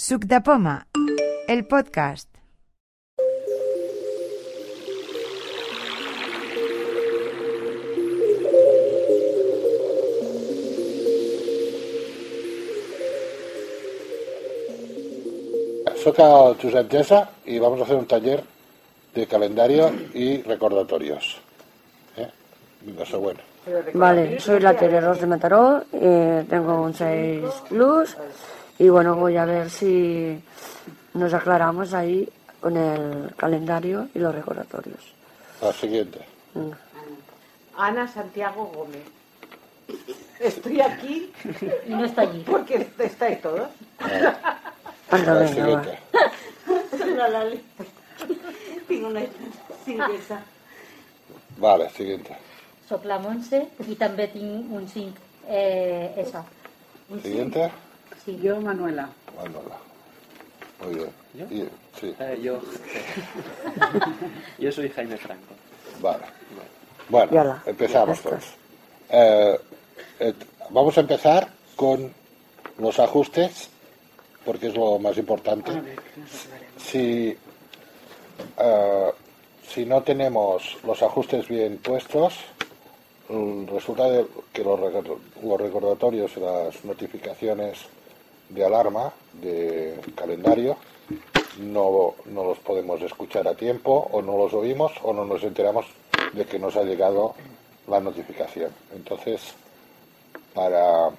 Suc de Poma, el podcast. Soy Josep Gessa y vamos a hacer un taller de calendario y recordatorios. ¿Eh? Vinga, següent. Vale, soy la Teleros de Mataró, eh, tengo un 6 Plus y bueno, voy a ver si nos aclaramos ahí con el calendario y los recordatorios. La siguiente. Venga. Ana Santiago Gómez. Estoy aquí Y no está allí. porque estáis todos. Anda, La venga, va. Tinc una cinquesa. Vale, siguiente. Soc la Montse i també tinc un 5 eh. Un Siguiente. Sí. Yo, Manuela. Manuela. Muy bien. ¿Yo? Y- sí, Eh, yo. yo soy Jaime Franco. vale. Bueno, empezamos todos. Eh, eh, vamos a empezar con los ajustes, porque es lo más importante. Si, eh, si no tenemos los ajustes bien puestos, resulta que los, recor- los recordatorios y las notificaciones de alarma de calendario no, no los podemos escuchar a tiempo o no los oímos o no nos enteramos de que nos ha llegado la notificación. Entonces, para,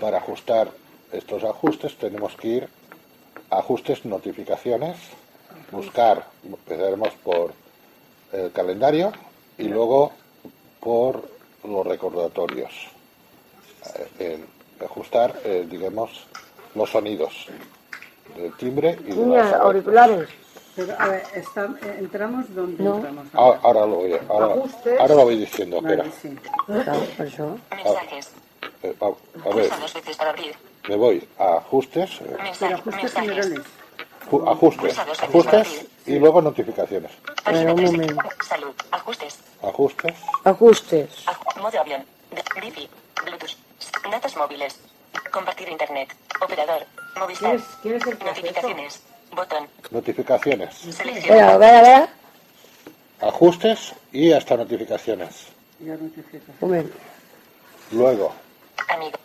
para ajustar estos ajustes tenemos que ir a ajustes notificaciones, buscar, empezaremos por el calendario y luego por los recordatorios. Eh, en ajustar, eh, digamos, los sonidos del timbre y de las auriculares. Pero, a ver, está- eh, ¿entramos dónde No. entramos? Ahora, ahora lo voy, ahora, Ajustes. ahora lo voy diciendo, espera. Vale, sí. Claro, por eso. Mensajes. Eh, a, a ver, me voy a ajustes, eh, Pero ajustes mensajes. generales. ju- ajustes, ajustes y luego notificaciones. Un 3. momento. Salud. Ajustes. Ajustes, Ajustes. Aj- modo avión. Bluetooth. Datos móviles. Compartir internet. Operador. Movistar. ¿Quieres, ¿Quieres el proceso? Notificaciones. Botón. notificaciones, Selecciona. Espera, vaya, vaya. ajustes y hasta notificaciones. Ya. Luego, Amigo.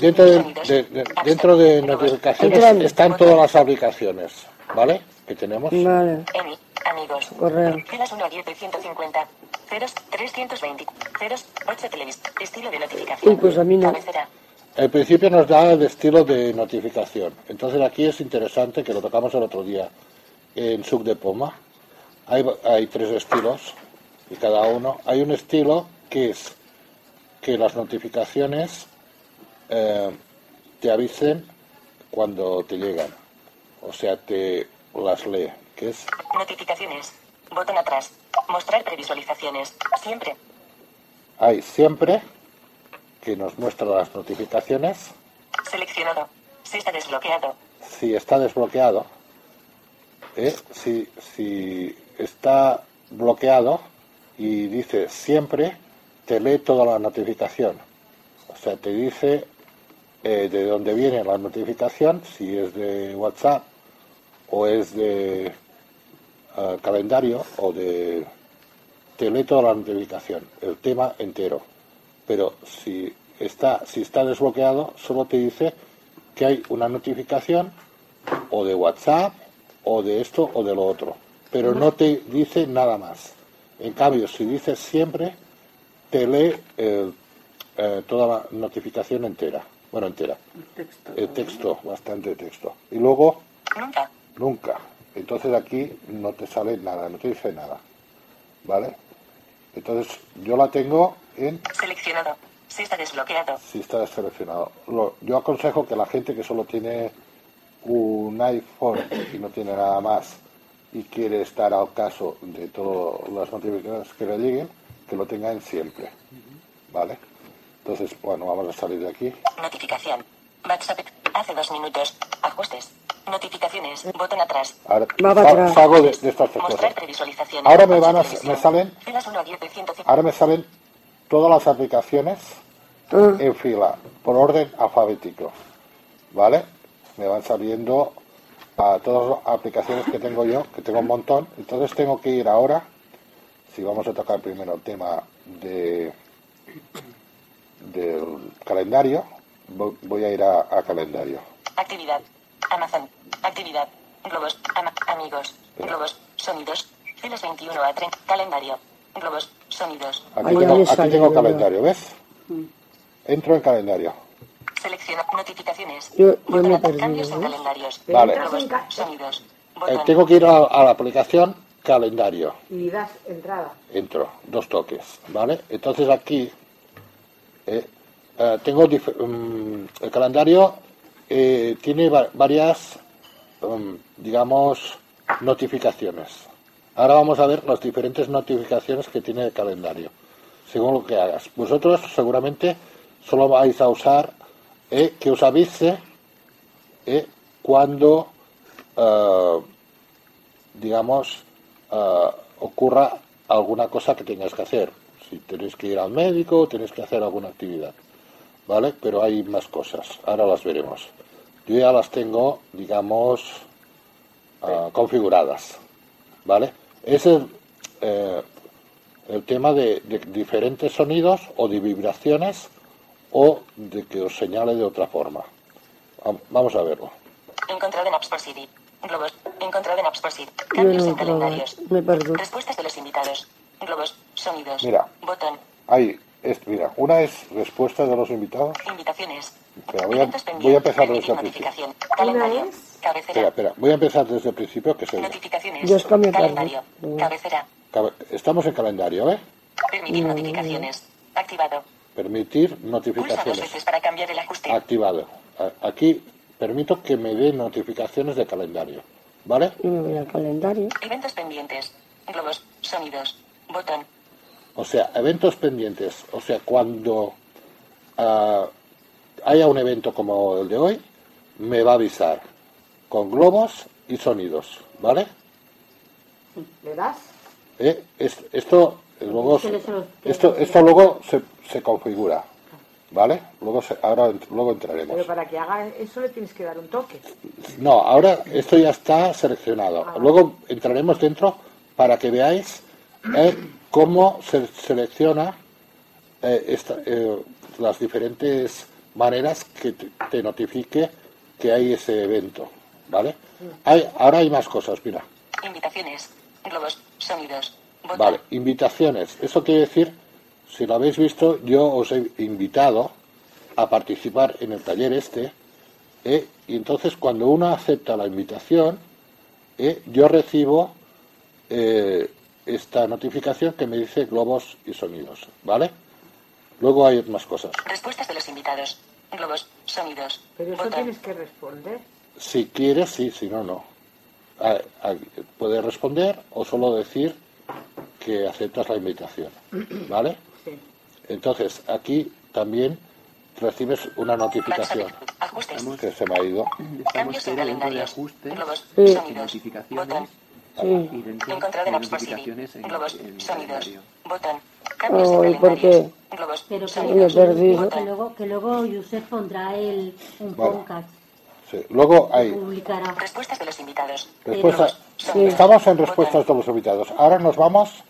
Dentro de, de- dentro de notificaciones están todas las aplicaciones, ¿vale? Que tenemos. Vale. Amigos. correo. Filas 1 a 10 de 150. Ceros 320. Ceros 8 televisión. Estilo de notificación. Uy, pues a mí no. Cabecera. El principio nos da el estilo de notificación. Entonces aquí es interesante que lo tocamos el otro día en Suc de Poma. Hay, hay tres estilos y cada uno. Hay un estilo que es que las notificaciones eh, te avisen cuando te llegan. O sea, te las lee. Es Notificaciones. Botón atrás. Mostrar previsualizaciones. Siempre. hay siempre que nos muestra las notificaciones. Seleccionado. Si está desbloqueado. si está desbloqueado, ¿eh? si, si está bloqueado y dice siempre, te lee toda la notificación. O sea, te dice eh, de dónde viene la notificación, si es de WhatsApp o es de eh, calendario o de... Te lee toda la notificación, el tema entero. Pero si está, si está desbloqueado, solo te dice que hay una notificación o de WhatsApp o de esto o de lo otro. Pero no te dice nada más. En cambio, si dices siempre, te lee el, eh, toda la notificación entera. Bueno, entera. Texto. El texto, bastante texto. Y luego, Nunca. nunca. Entonces aquí no te sale nada, no te dice nada. ¿Vale? Entonces yo la tengo en Seleccionado. Si está desbloqueado. si está seleccionado. Lo- yo aconsejo que la gente que solo tiene un iPhone y no tiene nada más y quiere estar al caso de todas las notificaciones que le lleguen, que lo tenga en siempre. ¿Vale? Entonces, bueno, vamos a salir de aquí. Notificación. WhatsApp. Hace dos minutos. Ajustes. Notificaciones. Botón atrás. Ahora atrás. salgo de, de estas tres Mostrar cosas. previsualizaciones. Ahora me van a- me salen- Filas 1 a 10 de 150. Ahora me salen todas las aplicaciones en fila, por orden alfabético, ¿vale? Me van saliendo a todas las aplicaciones que tengo yo, que tengo un montón. Entonces tengo que ir ahora, si vamos a tocar primero el tema de del calendario, vo- voy a ir a, a calendario. Actividad. Amazon. Actividad. Globos. Amigos. Globos. Sonidos. Filas 21 a 30. Calendario. Globos. Sonidos. Aquí Ahí tengo, aquí calendario, ¿ves? Entro en calendario. Selecciona notificaciones. Yo- yo me he a- perdido, Cambios en calendarios. Vale. Globos. Sonidos. Eh, tengo que ir a, a la aplicación calendario. Y das entrada. Entro, dos toques, ¿vale? Entonces aquí eh, eh, tengo mm, el calendario eh, tiene va- varias, mm, digamos, notificaciones. Ahora vamos a ver las diferentes notificaciones que tiene el calendario, según lo que hagas. Vosotros seguramente solo vais a usar eh, que os avise eh, cuando, digamos, ocurra alguna cosa que tengas que hacer. Si tenéis que ir al médico, tenéis que hacer alguna actividad. ¿Vale? Pero hay más cosas. Ahora las veremos. Yo ya las tengo, digamos, ah, configuradas. ¿Vale? Es el, eh, el tema de, de diferentes sonidos o de vibraciones o de que os señale de otra forma. Vam- Vamos a verlo. Encontrado en Apps por Siri. Globos. Encontrado en Apps por Siri. Yo Cambios no en calendarios. me. Respuestas de los invitados. Globos. Sonidos. Mira. Botón. Ahí, es, mira, una es respuesta de los invitados. Invitaciones. Espera, voy a- Eventos voy a pendientes. empezar desde el principio. Calendario. Cabecera. Espera, espera, voy a empezar desde el principio, que es el- Notificaciones. Yo es. Calendario. Cabecera. Cabe- Estamos en calendario, ¿eh? Permitir notificaciones. Activado. Permitir Pulsa dos notificaciones. veces para cambiar el ajuste. Activado. Aquí permito que me dé notificaciones de calendario, ¿vale? Y me voy al calendario. Eventos pendientes. Globos. Sonidos. Botón. O sea, eventos pendientes. O sea, cuando ah, haya un evento como el de hoy, me va a avisar con globos y sonidos, ¿vale? ¿Le das? Eh, es- esto eh, luego eso- esto esto luego se, se configura vale luego se- ahora luego entraremos Pero para que haga eso le tienes que dar un toque. no ahora esto ya está seleccionado luego entraremos dentro para que veáis eh, cómo se selecciona eh, esta- eh, las diferentes maneras que te, notifique que hay ese evento vale hay, ahora hay más cosas mira Invitaciones. Globos. Sonidos. Botón. Vale, invitaciones. Eso quiere decir, si lo habéis visto, yo os he invitado a participar en el taller este, ¿eh? y entonces cuando uno acepta la invitación, ¿eh? yo recibo eh, esta notificación que me dice globos y sonidos, ¿vale? Luego hay más cosas. Respuestas de los invitados. Globos. Sonidos. Pero eso Botón. tienes que responder. Si quieres, sí, si no, no. Ah, ah, Puedes responder o solo decir que aceptas la invitación, ¿vale? Sí. Entonces, aquí también recibes una notificación Ajustes. que se me ha ido. Estamos Cambios en dentro de ajustes, Globos. Sí. notificaciones Botón. Sí. y dentro Encontrado de en Apps en, Globos. en Sonidos. Botón. Cambios en Ay, ¿por qué? Globos. Pero que, Me he Sonidos. perdido. que luego, que luego Josep pondrá el, un Vale. podcast, Sí. Luego hay publicará. Respuestas de los invitados. respuestas. Sonidos. Estamos en respuestas de los invitados. Ahora nos vamos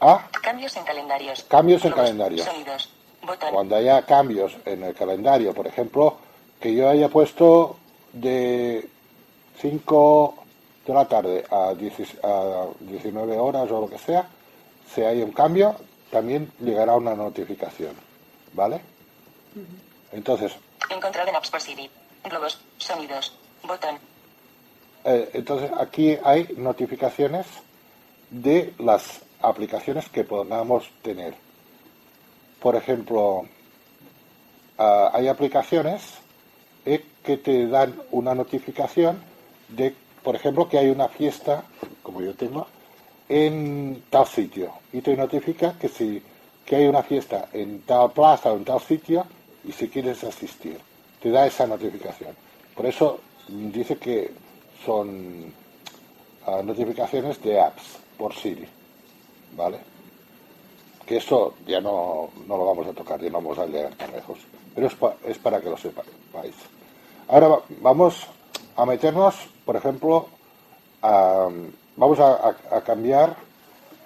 a Cambios en calendarios. Cambios en Globos. calendarios. Sonidos. Botón. cuando haya cambios en el calendario. Por ejemplo, que yo haya puesto de 5 de la tarde a 10 a 19 horas o lo que sea, si hay un cambio, también llegará una notificación. ¿Vale? Entonces, Encontrado en Apps por. Globos. Sonidos. Botón. Eh, entonces aquí hay notificaciones de las aplicaciones que podamos tener. Por ejemplo, ah, hay aplicaciones eh, que te dan una notificación de, por ejemplo, que hay una fiesta, como yo tengo, en tal sitio y te notifica que si que hay una fiesta en tal plaza o en tal sitio y si quieres asistir te da esa notificación por eso dice que son ah, notificaciones de apps por Siri vale que eso ya no, no lo vamos a tocar, ya no vamos a llegar tan lejos. Pero es, pa- es para que lo sepáis. Ahora va- vamos a meternos, por ejemplo, a- vamos a, a- a cambiar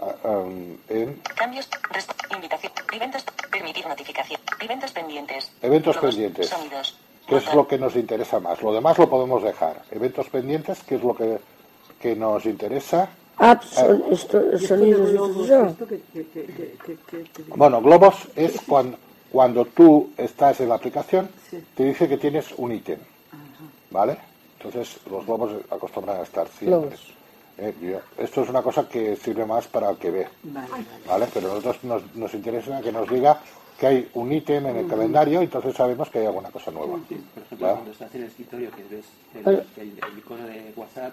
a- um, en Cambios. Rest invitación. Eventos. Permitir notificación. Eventos pendientes. Eventos pendientes. Sonidos. qué es lo que nos interesa más. Lo demás lo podemos dejar. Eventos pendientes, qué es lo que, que nos interesa. Son estos sonidos. Esto que, que, que, que, que, que- que- Bueno, globos es cuando, cuando tú estás en la aplicación, Sí. te dice que tienes un ítem. ¿Vale? Entonces, los globos acostumbran a estar siempre. Eh, yo- esto es una cosa que sirve más para el que ve. Vale, vale. ¿Vale? Pero nosotros nos, nos interesa que nos diga que hay un ítem en el calendario y entonces sabemos que hay alguna cosa nueva. Sí, por ejemplo, cuando estás en el escritorio que ves el, Hola. el- el icono de WhatsApp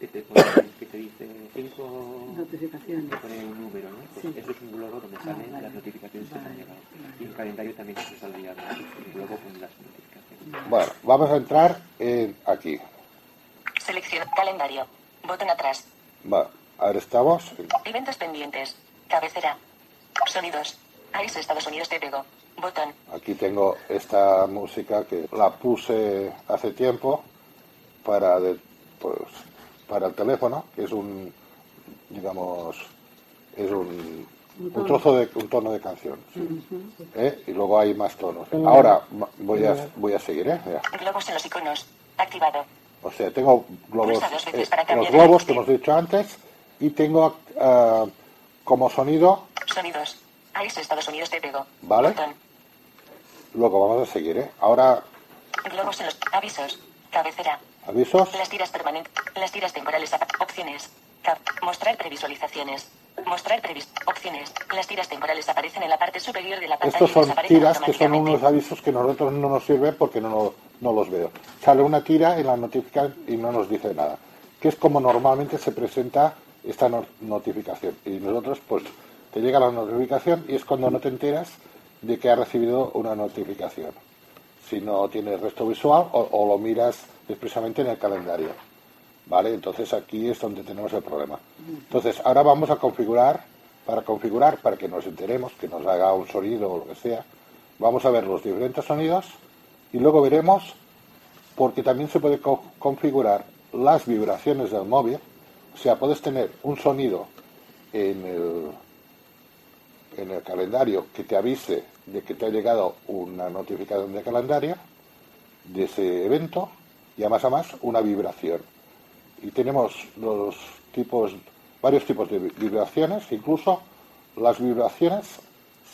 que te, pone, que te dice cinco Notificaciones. te pone un número, ¿no? Pues Sí. eso es un globo donde salen vale. las notificaciones que te han llegado. vale. Y el calendario también se saldría ¿no? un globo con las notificaciones. Bueno, vamos a entrar en aquí. Selección. Calendario. Botón atrás. Va, ahora estamos. en- Eventos pendientes. Cabecera. Sonidos. País Estados Unidos te pego. Botón. Aquí tengo esta música que la puse hace tiempo para, de- pues, para el teléfono, que es un, digamos, es un, un trozo de un tono de canción. sí. ¿Eh? Y luego hay más tonos. Ahora voy a, voy a seguir, ¿eh? Mira. Globos en los iconos. Activado. O sea, tengo globos, eh, los globos que hemos dicho antes y tengo ah, como sonido, Sonidos. País Estados Unidos te pego. Vale. Botón. luego vamos a seguir, ¿eh? Ahora Globos en los avisos. Cabecera. avisos. Las tiras permanentes. Las tiras temporales. Opciones. Cap- Mostrar previsualizaciones. Mostrar previs. Opciones. Las tiras temporales aparecen en la parte superior de la pantalla Estos son tiras que son unos avisos que a nosotros no nos sirven porque no, no, no los veo. Sale una tira y la notifican y no nos dice nada. Que es como normalmente se presenta esta no- notificación. Y nosotros, pues, te llega la notificación y es cuando no te enteras de que has recibido una notificación. Si no tienes resto visual o, o lo miras expresamente en el calendario. ¿Vale? Entonces aquí es donde tenemos el problema. Entonces ahora vamos a configurar, para configurar, para que nos enteremos, que nos haga un sonido o lo que sea, vamos a ver los diferentes sonidos y luego veremos, porque también se puede co- configurar las vibraciones del móvil, o sea, puedes tener un sonido en el, en el calendario que te avise de que te ha llegado una notificación de calendario de ese evento y además a más una vibración y tenemos los tipos, varios tipos de vi- vibraciones, incluso las vibraciones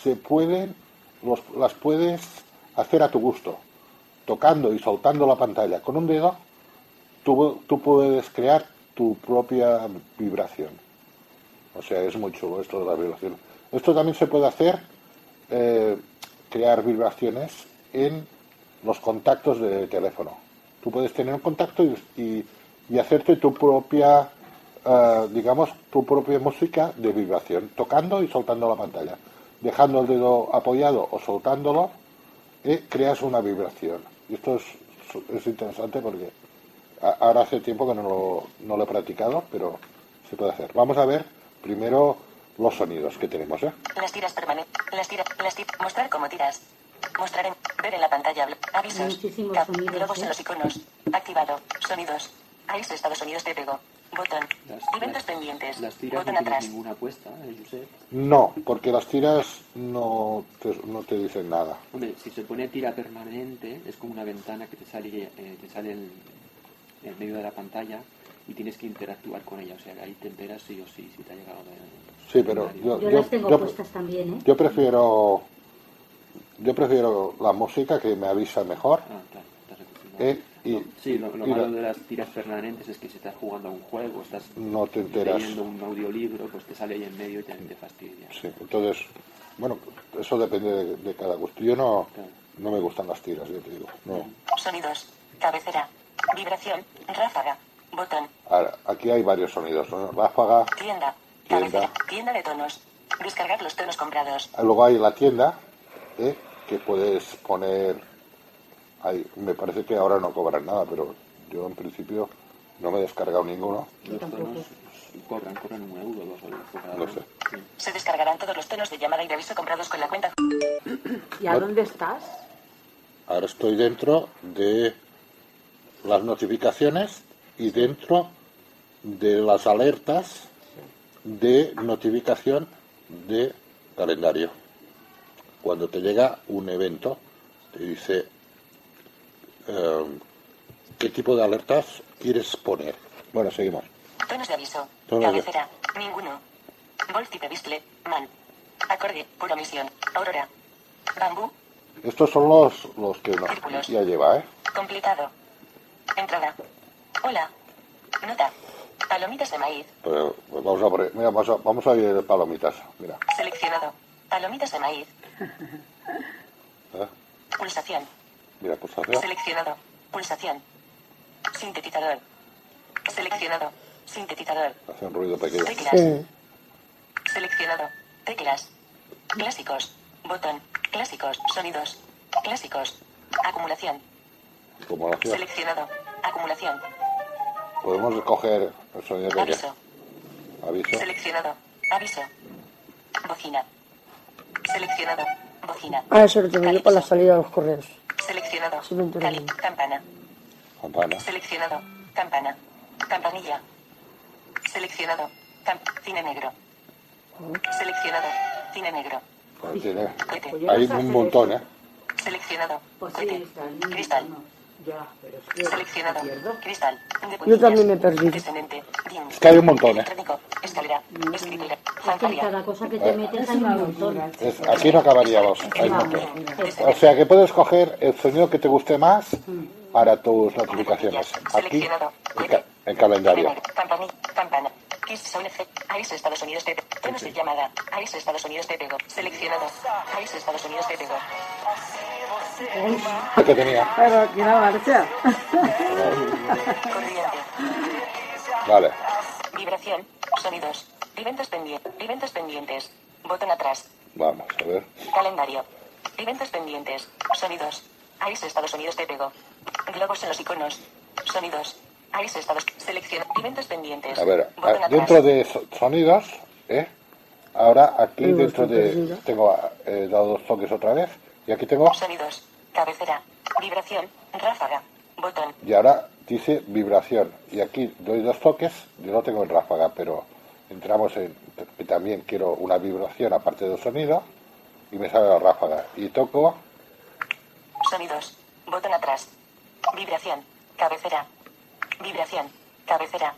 se pueden, los- las puedes hacer a tu gusto, tocando y soltando la pantalla con un dedo, tú, tú puedes crear tu propia vibración. O sea, es muy chulo esto de la vibración. Esto también se puede hacer, eh, crear vibraciones en los contactos de teléfono. Tú puedes tener un contacto y- y hacerte tu propia, eh, digamos, tu propia música de vibración, tocando y soltando la pantalla. Dejando el dedo apoyado o soltándolo, eh, creas una vibración. Y esto es, es interesante porque ahora hace tiempo que no lo, no lo he practicado, pero se puede hacer. Vamos a ver primero los sonidos que tenemos. ¿eh? Las tiras permanentes. Las tiras. Las tiras. Mostrar como tiras. Mostrar en. Ver en la pantalla. Avisos. Cap- sonidos, Globos ¿eh? en los iconos. Activado. Sonidos. País Estados Unidos te pego. Botón. Las- Eventos las- pendientes. Las tiras Botón no tienen atrás. ninguna apuesta, ¿eh, Josep? No, porque las tiras no te, no te dicen nada. Hombre, si se pone tira permanente, es como una ventana que te sale, eh, te sale en, en medio de la pantalla y tienes que interactuar con ella. O sea, ahí te enteras sí o sí si te ha llegado de, Sí, pero yo, Yo las tengo yo- puestas también, ¿eh? yo prefiero yo prefiero la música que me avisa mejor. Ah, claro, estás. Eh, y, Sí, lo, lo malo lo- de las tiras permanentes es que si estás jugando a un juego, estás no te enteras. leyendo un audiolibro, pues te sale ahí en medio y te, te fastidia. Sí, entonces, bueno, eso depende de, de cada gusto. Yo no, Claro. no me gustan las tiras, yo te digo. No. Sonidos. Cabecera. Vibración. Ráfaga. Botón. Ahora, aquí hay varios sonidos. ¿no? Ráfaga, Tienda. Tienda. Cabecera. Tienda de tonos. Descargar los tonos comprados. luego hay la tienda, ¿eh? que puedes poner... Ahí, me parece que ahora no cobran nada, pero yo en principio no me he descargado ninguno. Tampoco. corran, corran un euro, dos euros cada No sé. Sí. Se descargarán todos los tonos de llamada y de aviso comprados con la cuenta. ¿Y a dónde estás? Ahora estoy dentro de las notificaciones y dentro de las alertas de notificación de calendario. Cuando te llega un evento, te dice eh, qué tipo de alertas quieres poner. Bueno, seguimos. Tonos de aviso. Tonos de- Cabecera. Ninguno. Volt type display. Man. Acorde. Pura misión. Aurora. Bambú. Estos son los, los que no- ya lleva, ¿eh? Completado. Entrada. Hola. Nota. Palomitas de maíz. Pero, pues vamos a poner, mira, vamos a, vamos a ir palomitas. Mira, Seleccionado. Palomitas de maíz. ¿eh? Pulsación. Mira, pues. Seleccionado. Pulsación. Sintetizador. Seleccionado. Sintetizador. Hace un ruido pequeño. Teclas. Sí. Seleccionado. Teclas. Clásicos. Botón. Clásicos. Sonidos. Clásicos. Acumulación. Seleccionado. Acumulación. Podemos escoger el sonido que Aviso. Aviso. Seleccionado. Aviso. Bocina. Seleccionado. Bocina. Ah, eso lo tengo yo con la salida de los correos. Seleccionado. Cali. Campana. Campana. Seleccionado. Campana. Campanilla. Seleccionado. Cine negro. Seleccionado. Cine negro. Tiene- Hay un montón. ¿eh? Seleccionado. Pues sí, cristal. Cristal. Ya, pero es que Seleccionado. pierdo. Cristal. Yo también me. Dim. Es que hay un montón, ¿eh? Electrónico. Escalera. Escritura. Es que en Fantalia. cada cosa que te metes hay un montón. Es- aquí no acabaríamos. Hay un montón. O sea que puedes coger el sonido que te guste más para tus notificaciones. Aquí, Seleccionado. en, ca- en calendario. Campana. Kiss Sound Effect. País Estados Unidos de Tonos de llamada. País Estados Unidos de Pego. Seleccionado. País Estados Unidos de Pego. ¿Qué tenía? Pero aquí la marcha. Corriente. Vale. Vibración. Sonidos. Eventos pendientes. Eventos pendientes. Botón atrás. Vamos a ver. Calendario. Eventos pendientes. Sonidos. País Estados Unidos de Pego. Globos en los iconos. Sonidos. País Estados. Selección. Eventos pendientes. A ver, Botón a- atrás. dentro de so- sonidos, ¿eh? Ahora aquí dentro de... Tengo eh, dado dos toques otra vez. Y aquí tengo... Sonidos. Cabecera. Vibración. Ráfaga. Botón. Y ahora dice vibración. Y aquí doy dos toques. Yo no tengo en ráfaga, pero entramos en... que también quiero una vibración aparte del sonido. Y me sale la ráfaga. Y toco... Sonidos. Botón atrás. Vibración. Cabecera. Vibración. Cabecera.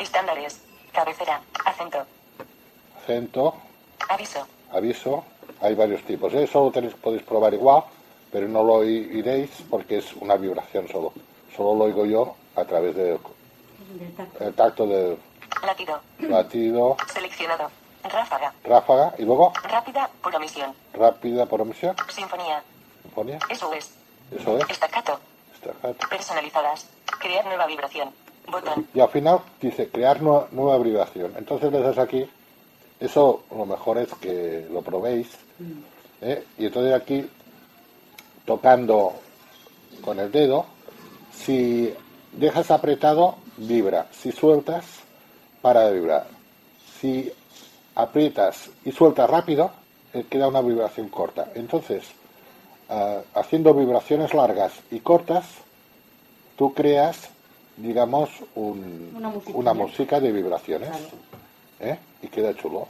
Estándares. Cabecera. Acento. acento, Aviso. aviso. Hay varios tipos. ¿eh? Solo tenéis, podéis probar igual, pero no lo iréis porque es una vibración solo. Solo lo oigo yo a través del el tacto del Latido. latido, Seleccionado. Ráfaga. ráfaga y luego Rápida. Por omisión. rápida por omisión. Sinfonía. Sinfonía. Eso es. Eso es. Estacato. Personalizadas. Crear nueva vibración. Botón. Y al final dice crear nue- nueva vibración. Entonces le das aquí. Eso lo mejor es que lo probéis. ¿eh? Y entonces aquí, tocando con el dedo, si dejas apretado, vibra. Si sueltas, para de vibrar. Si aprietas y sueltas rápido, eh, queda una vibración corta. Entonces, ah, haciendo vibraciones largas y cortas, tú creas, digamos, un- Una música de vibraciones. ¿eh? Y queda chulo.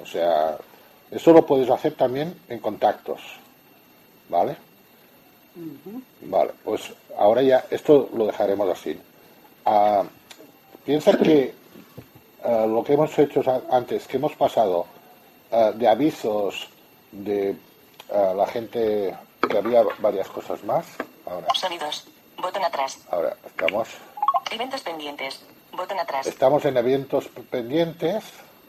O sea, eso lo puedes hacer también en contactos. ¿Vale? Vale, pues ahora ya esto lo dejaremos así. Ah, piensa que ah, lo que hemos hecho antes, que hemos pasado de avisos de la gente que había varias cosas más. Ahora, Sonidos. Botón atrás. ahora estamos, Eventos pendientes. Botón atrás. estamos en eventos pendientes.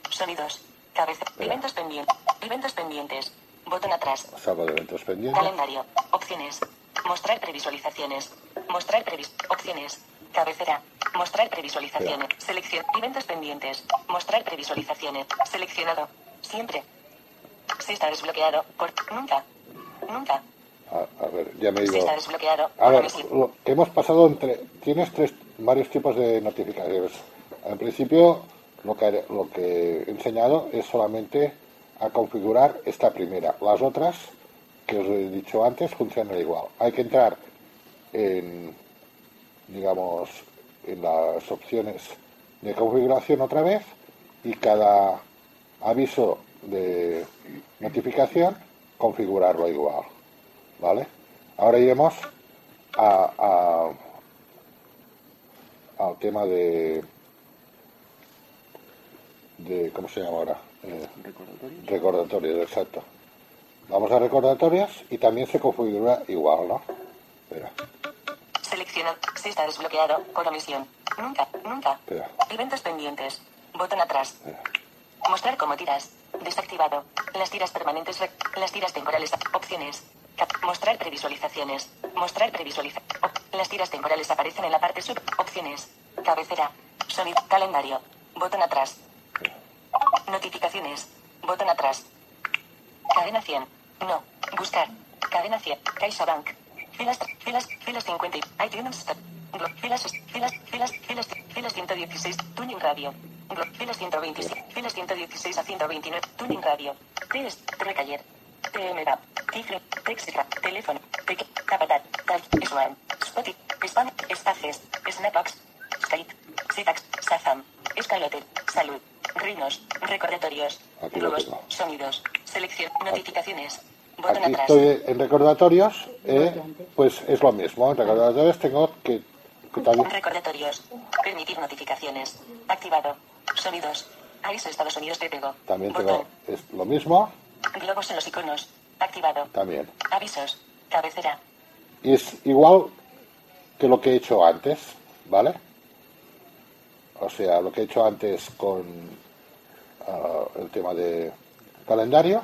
Sonidos. Cabeza. Eventos pendientes. Eventos pendientes. Botón atrás. De eventos pendientes. Calendario. Opciones. Mostrar previsualizaciones. Mostrar previs. Opciones. Cabecera. Mostrar previsualizaciones. Selección. Eventos pendientes. Mostrar previsualizaciones. Seleccionado. Siempre. Si está desbloqueado. Por. Nunca. Nunca. A, a ver, ya me he Si ido. está desbloqueado. A ver, lo que hemos pasado entre... Tienes tres, varios tipos de notificaciones. Al principio lo que, lo que he enseñado es solamente a configurar esta primera. Las otras, que os he dicho antes, funcionan igual. Hay que entrar en, digamos, en las opciones de configuración otra vez y cada aviso de notificación configurarlo igual. ¿Vale? Ahora iremos a, a- al tema de, de ¿cómo se llama ahora? Eh, Recordatorios. recordatorios, exacto. Vamos a recordatorios y también se configura igual, ¿no? Espera, Selecciona. Si está desbloqueado. Por omisión. Nunca. Nunca. espera, Eventos pendientes. Botón atrás. espera. Mostrar como tiras. Desactivado. Las tiras permanentes. Las tiras temporales. Opciones. Mostrar previsualizaciones. Mostrar previsualiza. op- Las tiras temporales aparecen en la parte sub. Opciones. Cabecera. Sonido. Calendario. Botón atrás. Notificaciones. Botón atrás. Cadena 100. No. Buscar. Cadena 100. CaixaBank. Filas, filas, filas 50. y- iTunes Filas, filas, filas, filas, filas 116. Tuning Radio. Filas 126. Filas 116 a 129. Tuning Radio. Test. Recaller. TMDAP. Tigre. Textra. Teléfono. Tec. Capatat. Tal. Swan. Spotify. Spam. Stages. Snapbox. Skype. Sitax. Sazam. Escalote. Salud. Rinos. Recordatorios. Globos. Sonidos. Selección. Notificaciones. Botón Aquí atrás. estoy en recordatorios, eh, pues es lo mismo. En recordatorios tengo que, que también Recordatorios. Permitir notificaciones. Activado. Sonidos. Aviso Estados Unidos de pego. también Botón. tengo es lo mismo, Globos en los iconos. Activado. también. Avisos. Cabecera. Y es igual que lo que he hecho antes, ¿vale? O sea, lo que he hecho antes con ah, el tema de calendario,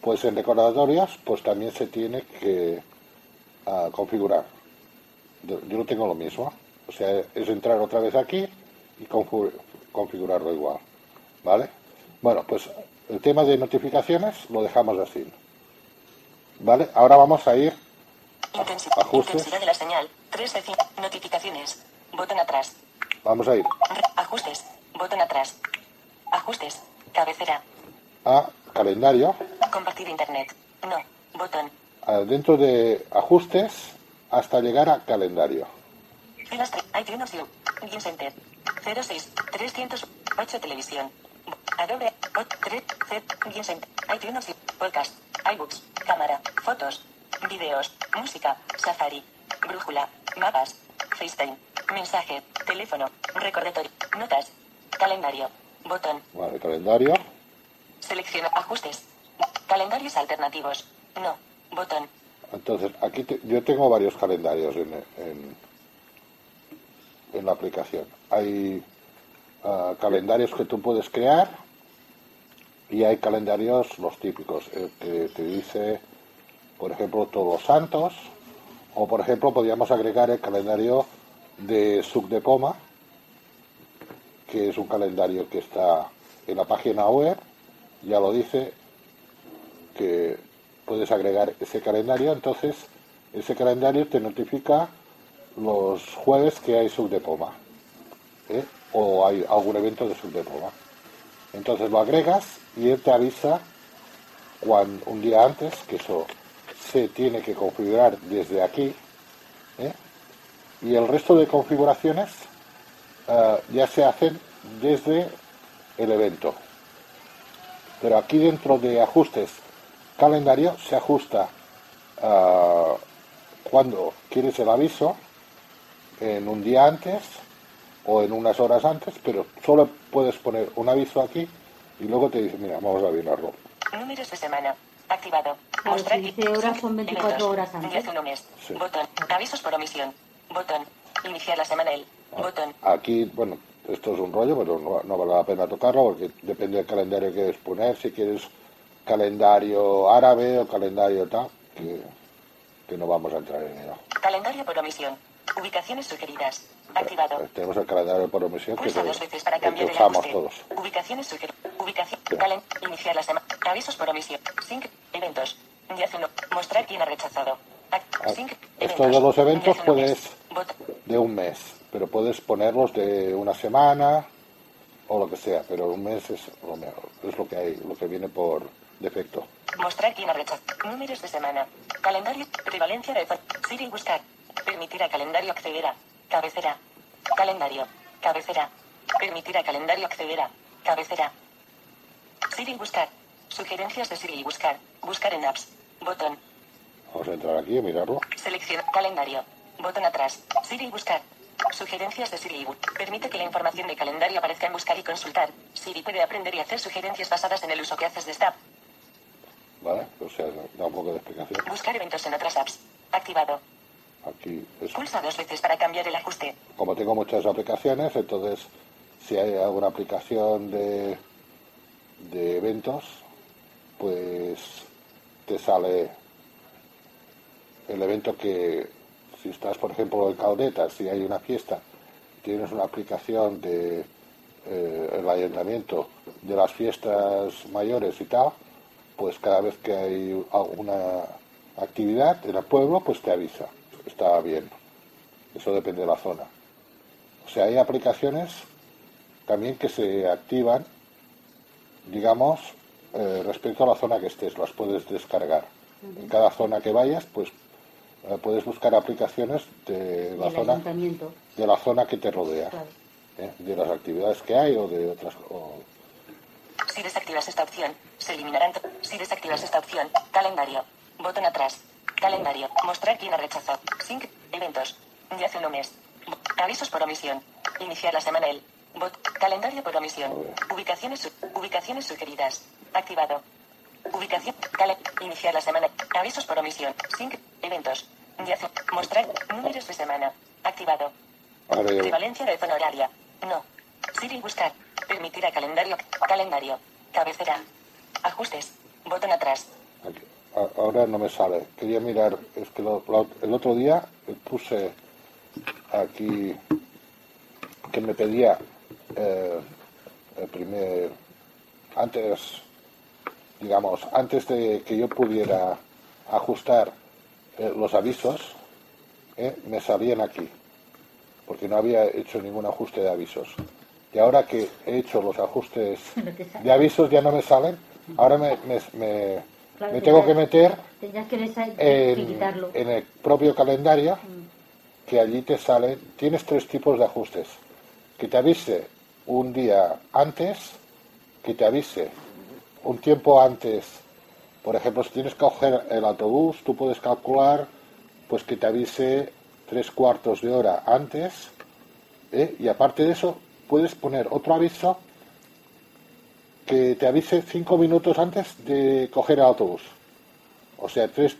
pues en recordatorios, pues también se tiene que ah, configurar. Yo, lo tengo lo mismo. O sea, es entrar otra vez aquí y configurarlo igual, ¿vale? Bueno, pues el tema de notificaciones lo dejamos así, ¿vale? Ahora vamos a ir Intensi- Ajustes. Intensidad de la señal. 3 de 5. Notificaciones. Botón atrás. Vamos a ir Ajustes. Botón atrás. Ajustes. Cabecera. a calendario. Compartir internet. No. Botón. a- Dentro de ajustes hasta llegar a calendario. Filas 3. iTunes U. Game Center. 06. 308 televisión. Adobe. 3. C. ITunes. Podcast. iBooks. Cámara. Fotos. Videos. Música. Safari. Brújula. Mapas. FaceTime. Mensaje. Teléfono. Recordatorio. Notas. Calendario. Botón. Vale, calendario. Selecciona ajustes. Calendarios alternativos. No. Botón. Entonces, aquí te- yo tengo varios calendarios en, en, en la aplicación. Hay ah, calendarios que tú puedes crear y hay calendarios los típicos, el que te dice, por ejemplo, todos los santos, o por ejemplo, podríamos agregar el calendario de Suc de Poma, que es un calendario que está en la página web, ya lo dice, que puedes agregar ese calendario, entonces ese calendario te notifica los jueves que hay sub de poma ¿eh? O hay algún evento de sub de. Entonces lo agregas y él te avisa cuando, un día antes, que eso se tiene que configurar desde aquí, ¿eh? y el resto de configuraciones eh, ya se hacen desde el evento. Pero aquí dentro de ajustes calendario se ajusta ah, cuando quieres el aviso, en un día antes o en unas horas antes, pero solo puedes poner un aviso aquí y luego te dice, mira, vamos a mirarlo. Números de semana. Activado. Claro, Mostrar si dice horas, son 24 eventos. horas antes. De hace un mes. Sí. Botón. Avisos por omisión. Botón. Iniciar la semana el. Botón. Aquí, bueno, esto es un rollo, pero no, no vale la pena tocarlo porque depende del calendario que quieres poner, si quieres calendario árabe o calendario tal, que, que no vamos a entrar en ello. Calendario por omisión. Ubicaciones sugeridas. Activado. Tenemos el calendario por omisión que, Pulsa dos veces para cambiar el usamos ajuste. todos. Ubicaciones sugeridas. Ubicación. Sí. Calen. Iniciar la semana. Avisos por omisión. Sync. Eventos. Hace uno. Mostrar quién ha rechazado. Ah, Sync. Estos de los eventos puedes de un mes, pero puedes ponerlos de una semana o lo que sea, pero un mes es lo mejor, es lo que hay, lo que viene por defecto. Mostrar quién ha rechazado. Números de semana. Calendario. Prevalencia de... Siri buscar. Permitir a calendario acceder a. Cabecera. Calendario. Cabecera. Permitir a calendario acceder a. Cabecera. Siri buscar. Sugerencias de Siri buscar. Buscar en apps. Botón. Vamos a entrar aquí a mirarlo. Selecciona calendario. Botón atrás. Siri buscar. Sugerencias de Siri. Permite que la información de calendario aparezca en buscar y consultar. Siri puede aprender y hacer sugerencias basadas en el uso que haces de esta app. ¿Vale? O sea, da un poco de explicación. Buscar eventos en otras apps. Activado. Aquí es Pulsa dos veces para cambiar el ajuste. como tengo muchas aplicaciones, entonces si hay alguna aplicación de, de eventos, pues te sale el evento que, si estás, por ejemplo, en Caudeta, si hay una fiesta, tienes una aplicación de eh, el ayuntamiento de las fiestas mayores y tal, pues cada vez que hay alguna actividad en el pueblo, pues te avisa. Está bien. Eso depende de la zona. O sea, hay aplicaciones también que se activan, digamos, eh, respecto a la zona que estés, las puedes descargar. En cada zona que vayas, pues eh, puedes buscar aplicaciones de la zona de la zona que te rodea, Claro. ¿eh? de las actividades que hay o de otras. o- Si desactivas esta opción, se eliminarán. Si desactivas esta opción, calendario. Botón atrás. Calendario. Mostrar quién ha rechazado. Sync. Eventos. De hace un mes. Avisos por omisión. Iniciar la semana el. Bot. Calendario por omisión. Ubicaciones. Ubicaciones sugeridas. Activado. Ubicación. Cale. Iniciar la semana. Avisos por omisión. Sync. Eventos. De hace. Mostrar. Números de semana. Activado. Prevalencia de zona horaria. No. Siri buscar. Permitir a calendario. Calendario. Cabecera. Ajustes. Botón atrás. Ahora no me sale. Quería mirar, es que lo- lo- el otro día puse aquí que me pedía eh, el primer, antes, digamos, antes de que yo pudiera ajustar eh, los avisos, eh, me salían aquí, porque no había hecho ningún ajuste de avisos. Y ahora que he hecho los ajustes de avisos ya no me salen, ahora me, me, me- Claro, me te tengo que meter que, en, el propio calendario que allí te sale, tienes tres tipos de ajustes. Que te avise un día antes, que te avise un tiempo antes. Por ejemplo, si tienes que coger el autobús, tú puedes calcular pues que te avise tres cuartos de hora antes. ¿eh? Y aparte de eso, puedes poner otro aviso que te avise cinco minutos antes de coger el autobús. O sea, tres,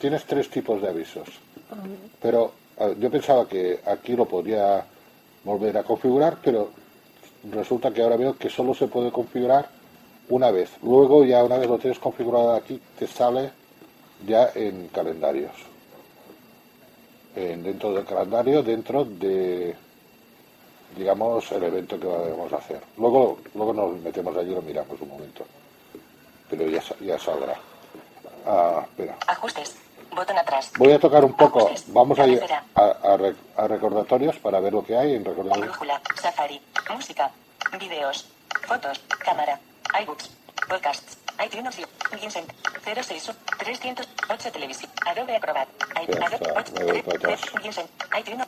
tienes tres tipos de avisos. Pero yo pensaba que aquí lo podía volver a configurar, pero resulta que ahora veo que solo se puede configurar una vez. Luego ya una vez lo tienes configurado aquí, te sale ya en calendarios. En- dentro del calendario, dentro de, digamos, el evento que vamos a hacer. Luego, luego nos metemos allí y lo miramos un momento. Pero ya, ya saldrá. Ah, espera. Ajustes. Botón atrás. Voy a tocar un poco, Ajustes. vamos a ir a, a re- a recordatorios para ver lo que hay en recordatorios. Brújula. Safari. Música. Videos. Fotos. Cámara. iBooks. Podcasts. iTunes. Vincent. 061. 308 Televisión. Adobe Acrobat. I- Ya Adobe está, Watch, me voy para tre- atrás. tre- Vincent. iTunes.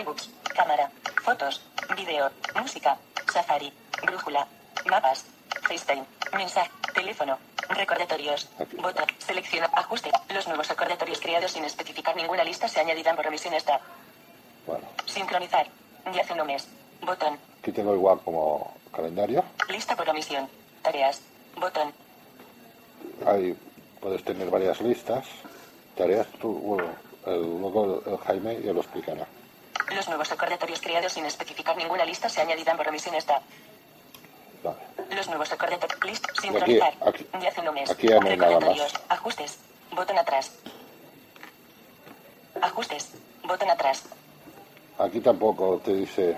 IBooks. Cámara. Fotos. Video. Música. Safari. Brújula. Mapas. FaceTime. Mensaje. Teléfono. Recordatorios. Botón. Selecciona. Ajuste. Los nuevos recordatorios creados sin especificar ninguna lista se añadirán por omisión esta. Bueno, Sincronizar. De hace un mes. Botón. aquí tengo igual como calendario. Lista por omisión. Tareas. Botón. Ahí puedes tener varias listas. Tareas, tú, bueno, el, luego el Jaime ya lo explicará. Los nuevos recordatorios creados sin especificar ninguna lista se añadirán por omisión esta. Vale. Los nuevos recordatorios. List. Sincronizar. aquí- De hace un mes. aquí ya no hay nada más. Ajustes. Botón atrás. Ajustes. Botón atrás. Aquí tampoco te dice,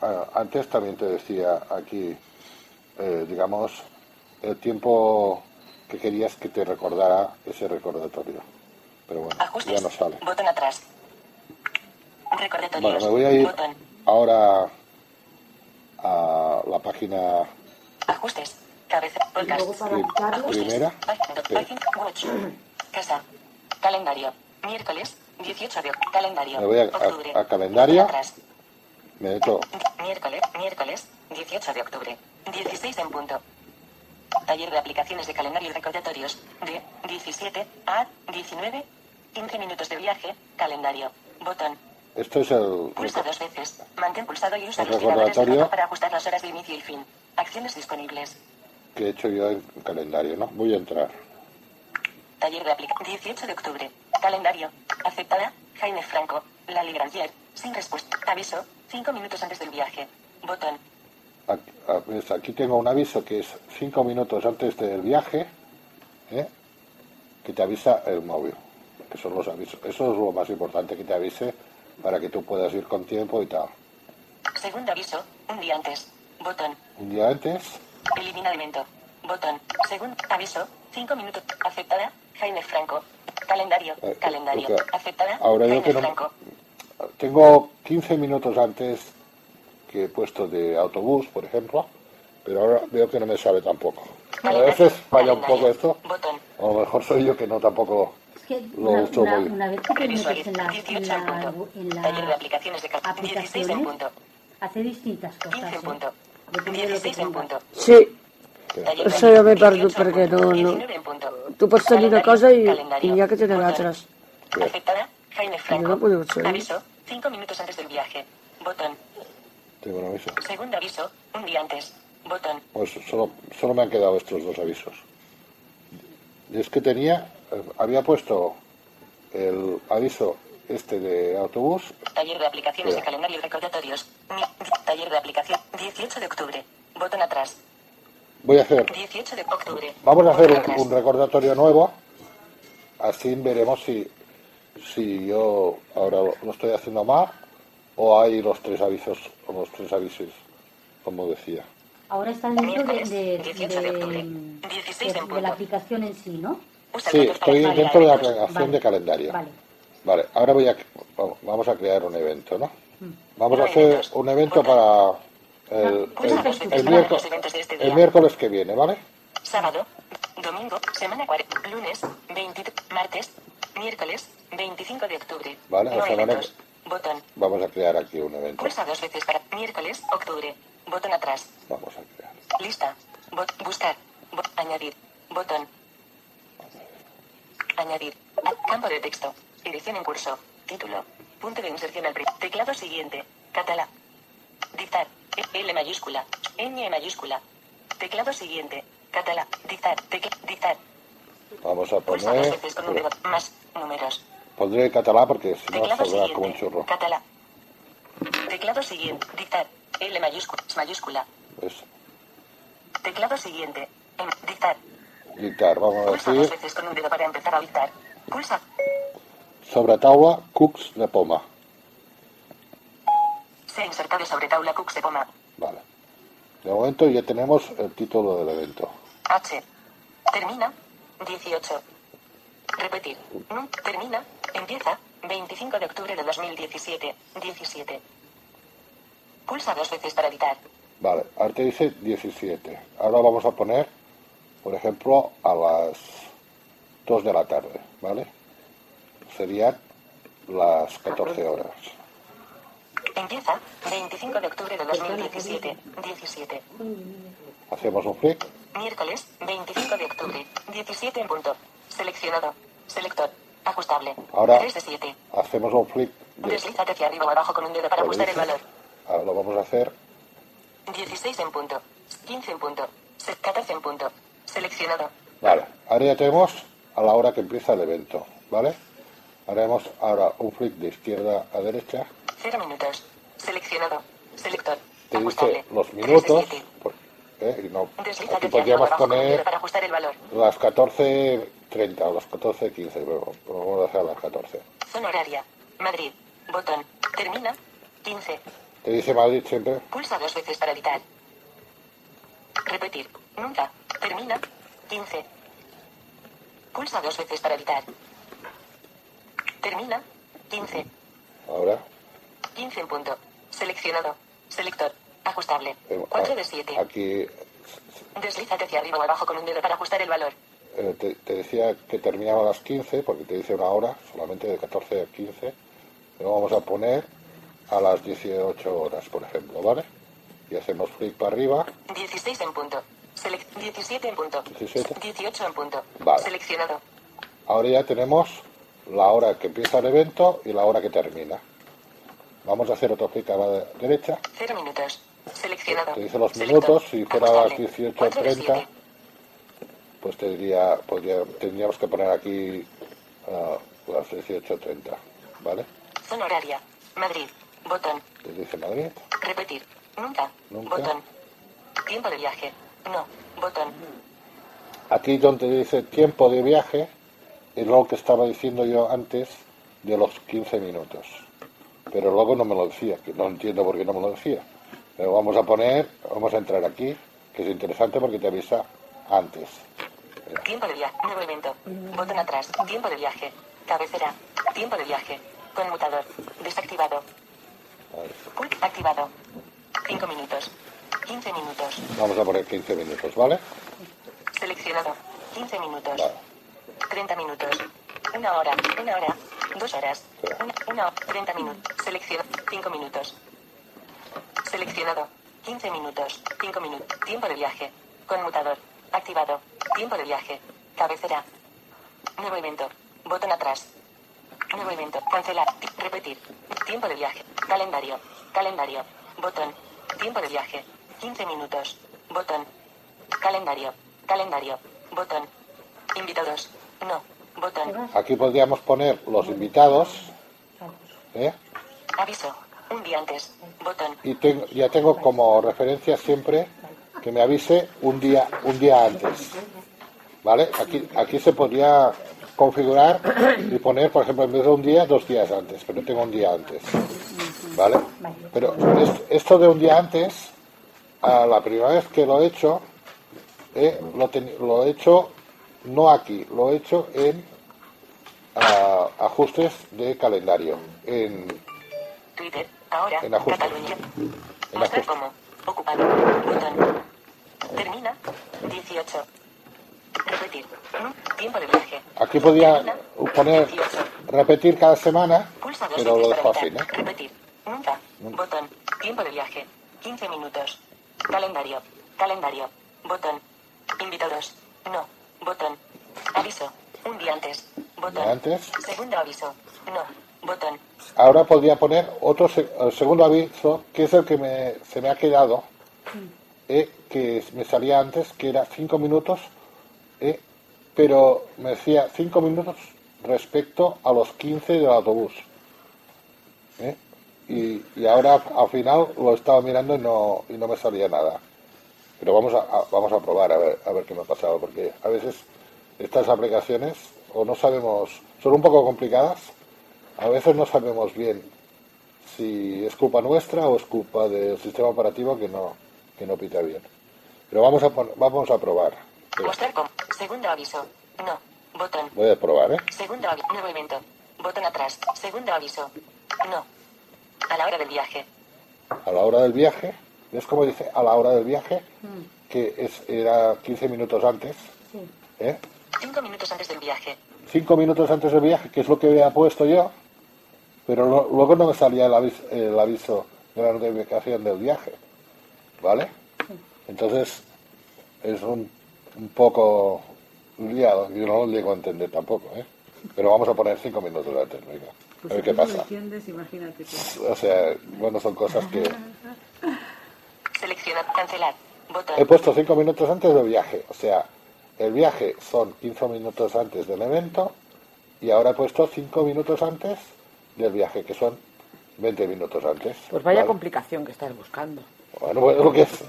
ah, antes también te decía aquí, eh, digamos, el tiempo que querías que te recordara ese recordatorio. Pero bueno, Ajustes. ya no sale. Botón atrás. Recordatorios. Bueno, me voy a ir Botón. ahora a la página Ajustes. Cabeza. Podcast. luego para pri- quitarlo, primera. Watch. Casa. Calendario. Miércoles 18 de calendario. Me voy a- a- octubre. a calendario. Atrás. Me meto Miércoles, miércoles 18 de octubre. 16 en punto. Taller de aplicaciones de calendario y recordatorios. De 17 a 19. 15 minutos de viaje. Calendario. Botón. Esto es el Pulsa dos veces. Mantén pulsado y usa El los tiradores para ajustar las horas de inicio y fin. Acciones disponibles. que he hecho yo en calendario, ¿no? Voy a entrar. Taller de aplicación. 18 de octubre. Calendario. Aceptada. Jaime Franco. Lali Grancier. Sin respuesta. Aviso. 5 minutos antes del viaje. Botón. Aquí, aquí tengo un aviso que es cinco minutos antes del viaje, ¿eh? que te avisa el móvil, que son los avisos. Eso es lo más importante, que te avise para que tú puedas ir con tiempo y tal. Segundo aviso. Un día antes. Botón. Un día antes, Elimina elemento. Botón. Segundo aviso. 5 minutos. Aceptada. Jaime Franco. Calendario. Eh, Calendario. o sea, Aceptada. ahora yo Jaime que no- Franco. tengo 15 minutos antes que he puesto de autobús, por ejemplo, pero ahora veo que no me sabe tampoco. A Calendario. veces falla un Calendario. poco esto, Botón. o a lo mejor soy yo que no tampoco Es que lo una, he hecho una- muy bien. una vez que te metes en, la, en, 18 en la- punto. en las Taller de aplicaciones de cal- 16 en punto. hace distintas cosas. 15 en ¿eh? punto. Depende de lo que 16 en pongas. punto. Sí, Això ja m'he perdut 18 en perquè no- no- 19 en punto. tu pots tenir una cosa i, i ja que tenen altres. Aceptada. Jaime Franco. no puedo ser. Aviso. 5 minutos antes del viaje. Botón. tengo un aviso. Segundo aviso. Un día antes. Botón. Pues solo, solo me han quedado estos dos avisos. Y es que tenía, había puesto el aviso este de autobús, Taller de aplicaciones de calendario y recordatorios. Taller de aplicación. 18 de octubre. Botón atrás. voy a hacer, 18 de octubre. vamos a hacer un, recordatorio nuevo, así veremos si, si yo ahora lo, estoy haciendo mal o hay los tres avisos, o los tres avisos, como decía. Ahora está dentro de, de, 18 de octubre, de- 16 de- en de punto. la aplicación en sí, ¿no? Usa Sí, el estoy dentro de la eventos. aplicación Vale. de calendario. Vale. Vale, ahora voy a, vamos a crear un evento, ¿no? Vamos a hacer eventos. un evento para el, el- dos veces el miércoles, este el miércoles que viene, ¿vale? Sábado, domingo, semana 40, lunes, 20, martes, miércoles, 25 de octubre. Vale, no semana. Botón. Vamos a crear aquí un evento. Pulsa dos veces para miércoles, octubre. Botón atrás. Vamos a crear. Lista. Bot- buscar. Bo- añadir. Botón. Añadir. Campo de texto. Edición en curso. Título. Punto de inserción al Teclado siguiente. Catalá. Dictar. L mayúscula. Ñ mayúscula. Teclado siguiente. Catalá. Dictar. Dictar. Vamos a poner. Más. Números. Pondré catalán porque si no saldrá como un churro. Catalá. Teclado siguiente. Dictar. L mayúscula. Mayúscula. ¿Ves? Teclado siguiente. En- dictar. Dictar, vamos a Pulsa dos decir. veces con un dedo para empezar a dictar. Pulsa. Sobre taula, cooks de poma. Se ha insertado sobre tabla Cooks de Poma. Vale. De momento ya tenemos el título del evento. H. Termina. 18. Repetir. Termina. Empieza. 25 de octubre de 2017. 17. Pulsa dos veces para editar. Vale, ahora te dice 17. Ahora vamos a poner, por ejemplo, a las 2 de la tarde, ¿vale? Serían las 14 horas. Empieza. 25 de octubre de 2017. 17. Hacemos un flick, Miércoles. 25 de octubre. 17 en punto. Seleccionado. Selector. Ajustable. Ahora- 3 de 7. hacemos un flick de Deslízate hacia arriba o abajo con un dedo para ajustar el valor. Ahora lo vamos a hacer 16 en punto. 15 en punto. Se- 14 en punto. Seleccionado. Vale, ahora ya tenemos a la hora que empieza el evento, ¿vale? Haremos ahora un flick de izquierda a derecha, 0 minutos. Seleccionado. Selector. te Ajustable. dice los 3 de minutos, 7. pues, ¿eh? y no, aquí podríamos poner para ajustar el valor. las 14.30 o las 14.15, pero pero vamos a hacer las 14. Zona horaria. Madrid. Botón. Termina. 15. Te dice Madrid siempre, Pulsa dos veces para editar. Repetir. Nunca. Termina. 15. Pulsa dos veces para editar. Termina. 15. ahora, 15 en punto. Seleccionado. Selector. Ajustable. Eh, 4 de 7. Aquí Deslízate hacia arriba o abajo con un dedo para ajustar el valor. eh, te, te decía que terminaba a las 15, porque te dice una hora, solamente de 14 a 15. Luego vamos a poner a las 18 horas, por ejemplo, ¿vale? Y hacemos flick para arriba. 16 en punto. Selec- 17 en punto. 17. 18 en punto. Vale. Seleccionado. Ahora ya tenemos la hora que empieza el evento y la hora que termina. Vamos a hacer otro clic a la de- derecha. 0 minutos. Seleccionado. Te dice los minutos, si fuera a las Ajustable. 4 de 18.30, 7. pues te diría, podría- tendríamos que poner aquí ah, las 18.30, ¿vale? Zona horaria. Madrid. Botón. Te dice Madrid. Repetir. Nunca. Nunca. Botón. Tiempo de viaje. No. Botón. Aquí donde dice tiempo de viaje, es lo que estaba diciendo yo antes de los 15 minutos. Pero luego no me lo decía, que no entiendo por qué no me lo decía. Pero vamos a poner, vamos a entrar aquí, que es interesante porque te avisa antes. Tiempo de viaje. Nuevo evento. Botón atrás. Tiempo de viaje. Cabecera. Tiempo de viaje. Conmutador. Desactivado. Pulp activado. 5 minutos. 15 minutos. Vamos a poner 15 minutos, ¿vale? Seleccionado. 15 minutos. Vale. 30 minutos. Una hora. Una hora. Dos horas. Sí. Una, una hora. 30 minutos. Seleccionado. 5 minutos. Seleccionado. 15 minutos. 5 minutos. Tiempo de viaje. Conmutador. Activado. Tiempo de viaje. Cabecera. Nuevo evento. Botón atrás. Nuevo evento. Cancelar. Ti- Repetir. Tiempo de viaje. Calendario. Calendario. Botón. Tiempo de viaje. 15 minutos. Botón. Calendario. Calendario. Botón. Invitados. No. Botón. Aquí podríamos poner los invitados, ¿eh? Aviso. Un día antes. Botón. Y tengo- ya tengo como referencia siempre que me avise un día, un día antes. ¿Vale? Aquí, aquí se podría configurar y poner, por ejemplo, en vez de un día, dos días antes, pero tengo un día antes. ¿Vale? Pero es- esto de un día antes, a la primera vez que lo he hecho, eh, lo, ten- lo he hecho no aquí, lo he hecho en ah, ajustes de calendario, en Twitter. Ahora. En ajustes. Cataluña. En Mostrar ajustes. como. Ocupado. Botón. Termina. 18. Repetir. Tiempo de viaje. Aquí podía poner 18. repetir cada semana, Pulsa dos pero lo dejo así. ¿no? Repetir. Nunca. Botón. Tiempo de viaje. 15 minutos. Calendario. Calendario. Botón. Invitados. No. Botón. Aviso. Un día antes. Botón. antes. Segundo aviso. No. Botón. Ahora podría poner otro segundo aviso, que es el que me, se me ha quedado, eh, que me salía antes, que era cinco minutos, eh, pero me decía cinco minutos respecto a los 15 del autobús. eh, y, y ahora al final lo estaba mirando y no, y no me salía nada. Pero vamos a, a- vamos a probar a ver, a ver qué me ha pasado, porque a veces estas aplicaciones o no sabemos, son un poco complicadas, a veces no sabemos bien si es culpa nuestra o es culpa del sistema operativo que no, que no pita bien. Pero vamos a, vamos a probar. Mostrar. Segundo aviso. No. Botón. Voy a probar, ¿eh? Segundo aviso. Nuevo evento. Botón atrás. Segundo aviso. No. A la hora del viaje. A la hora del viaje, ¿ves cómo dice a la hora del viaje? Que es, era 15 minutos antes. ¿eh? Cinco minutos antes del viaje. Cinco minutos antes del viaje, que es lo que había puesto yo, pero luego no me salía el aviso, el aviso de la notificación del viaje. ¿Vale? Entonces, es un, un poco liado, yo no lo llego a entender tampoco, ¿eh? Pero vamos a poner cinco minutos antes, venga. A Pues ver si qué pasa. entiendes, imagínate tú. O sea, bueno, son cosas que... Seleccionar. Cancelar. Botón. He puesto cinco minutos antes del viaje, o sea, el viaje son 15 minutos antes del evento y ahora he puesto cinco minutos antes del viaje, que son 20 minutos antes. Pues vaya ¿vale? complicación que estás buscando. Bueno, bueno, lo que, es-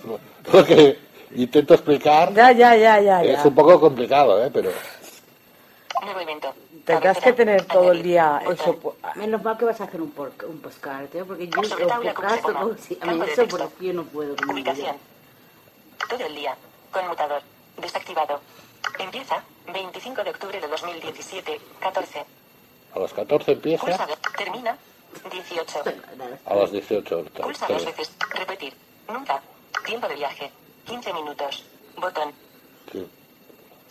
lo que intento explicar Ya, ya, ya, ya, ya. es un poco complicado, ¿eh? Pero Nuevo evento. Tendrás que tener todo el día eso. pu- Menos mal que vas a hacer un, por, un postcard, ¿eh? Porque yo no, sí, a mí eso por aquí yo no puedo. Ubicación. Todo el día. Conmutador. Desactivado. Empieza. 25 de octubre de 2017. 14. a las 14 empieza, Pulsa. Termina. 18. a las 18 horas. Pulsa dos veces. Repetir. Nunca. Tiempo de viaje. 15 minutos. Botón. Sí.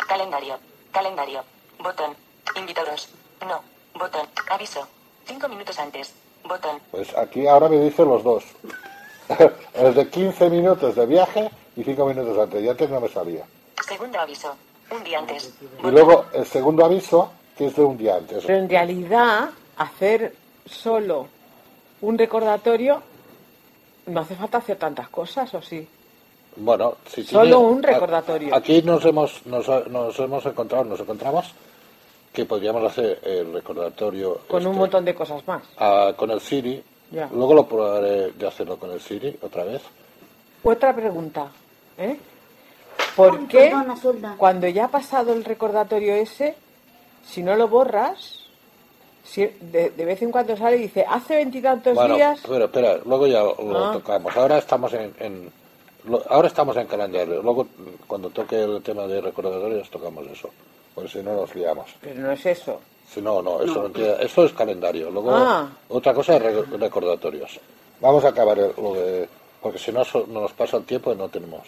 Calendario. Calendario. Botón. Invitados. No. Botón. Aviso. 5 minutos antes. Botón. Pues aquí ahora me dicen los dos. es de 15 minutos de viaje y 5 minutos antes. Y antes no me salía. Segundo aviso. Un día antes. Y luego el segundo aviso, que es de un día antes. Pero en realidad, hacer solo un recordatorio no hace falta hacer tantas cosas, ¿o sí? Bueno, si Solo tiene- un recordatorio. Aquí nos hemos, nos, nos hemos encontrado, nos encontramos que podríamos hacer el recordatorio Con un este, montón de cosas más. ah, con el Siri. Ya. Luego lo probaré de hacerlo con el Siri otra vez. Otra pregunta, ¿eh? ¿Por qué cuando ya ha pasado el recordatorio ese, si no lo borras, si de, de vez en cuando sale y dice, hace veintitantos Bueno, días, pero espera, luego ya lo Ah. tocamos. Ahora estamos en, en- lo- ahora estamos en calendario. Luego cuando toque el tema de recordatorios tocamos eso. Porque si no nos liamos. pero no es eso. Si no, no, eso no, tiene- eso es calendario. Luego Ah. otra cosa es re- recordatorios. Vamos a acabar lo de porque si no so- no nos pasa el tiempo y no tenemos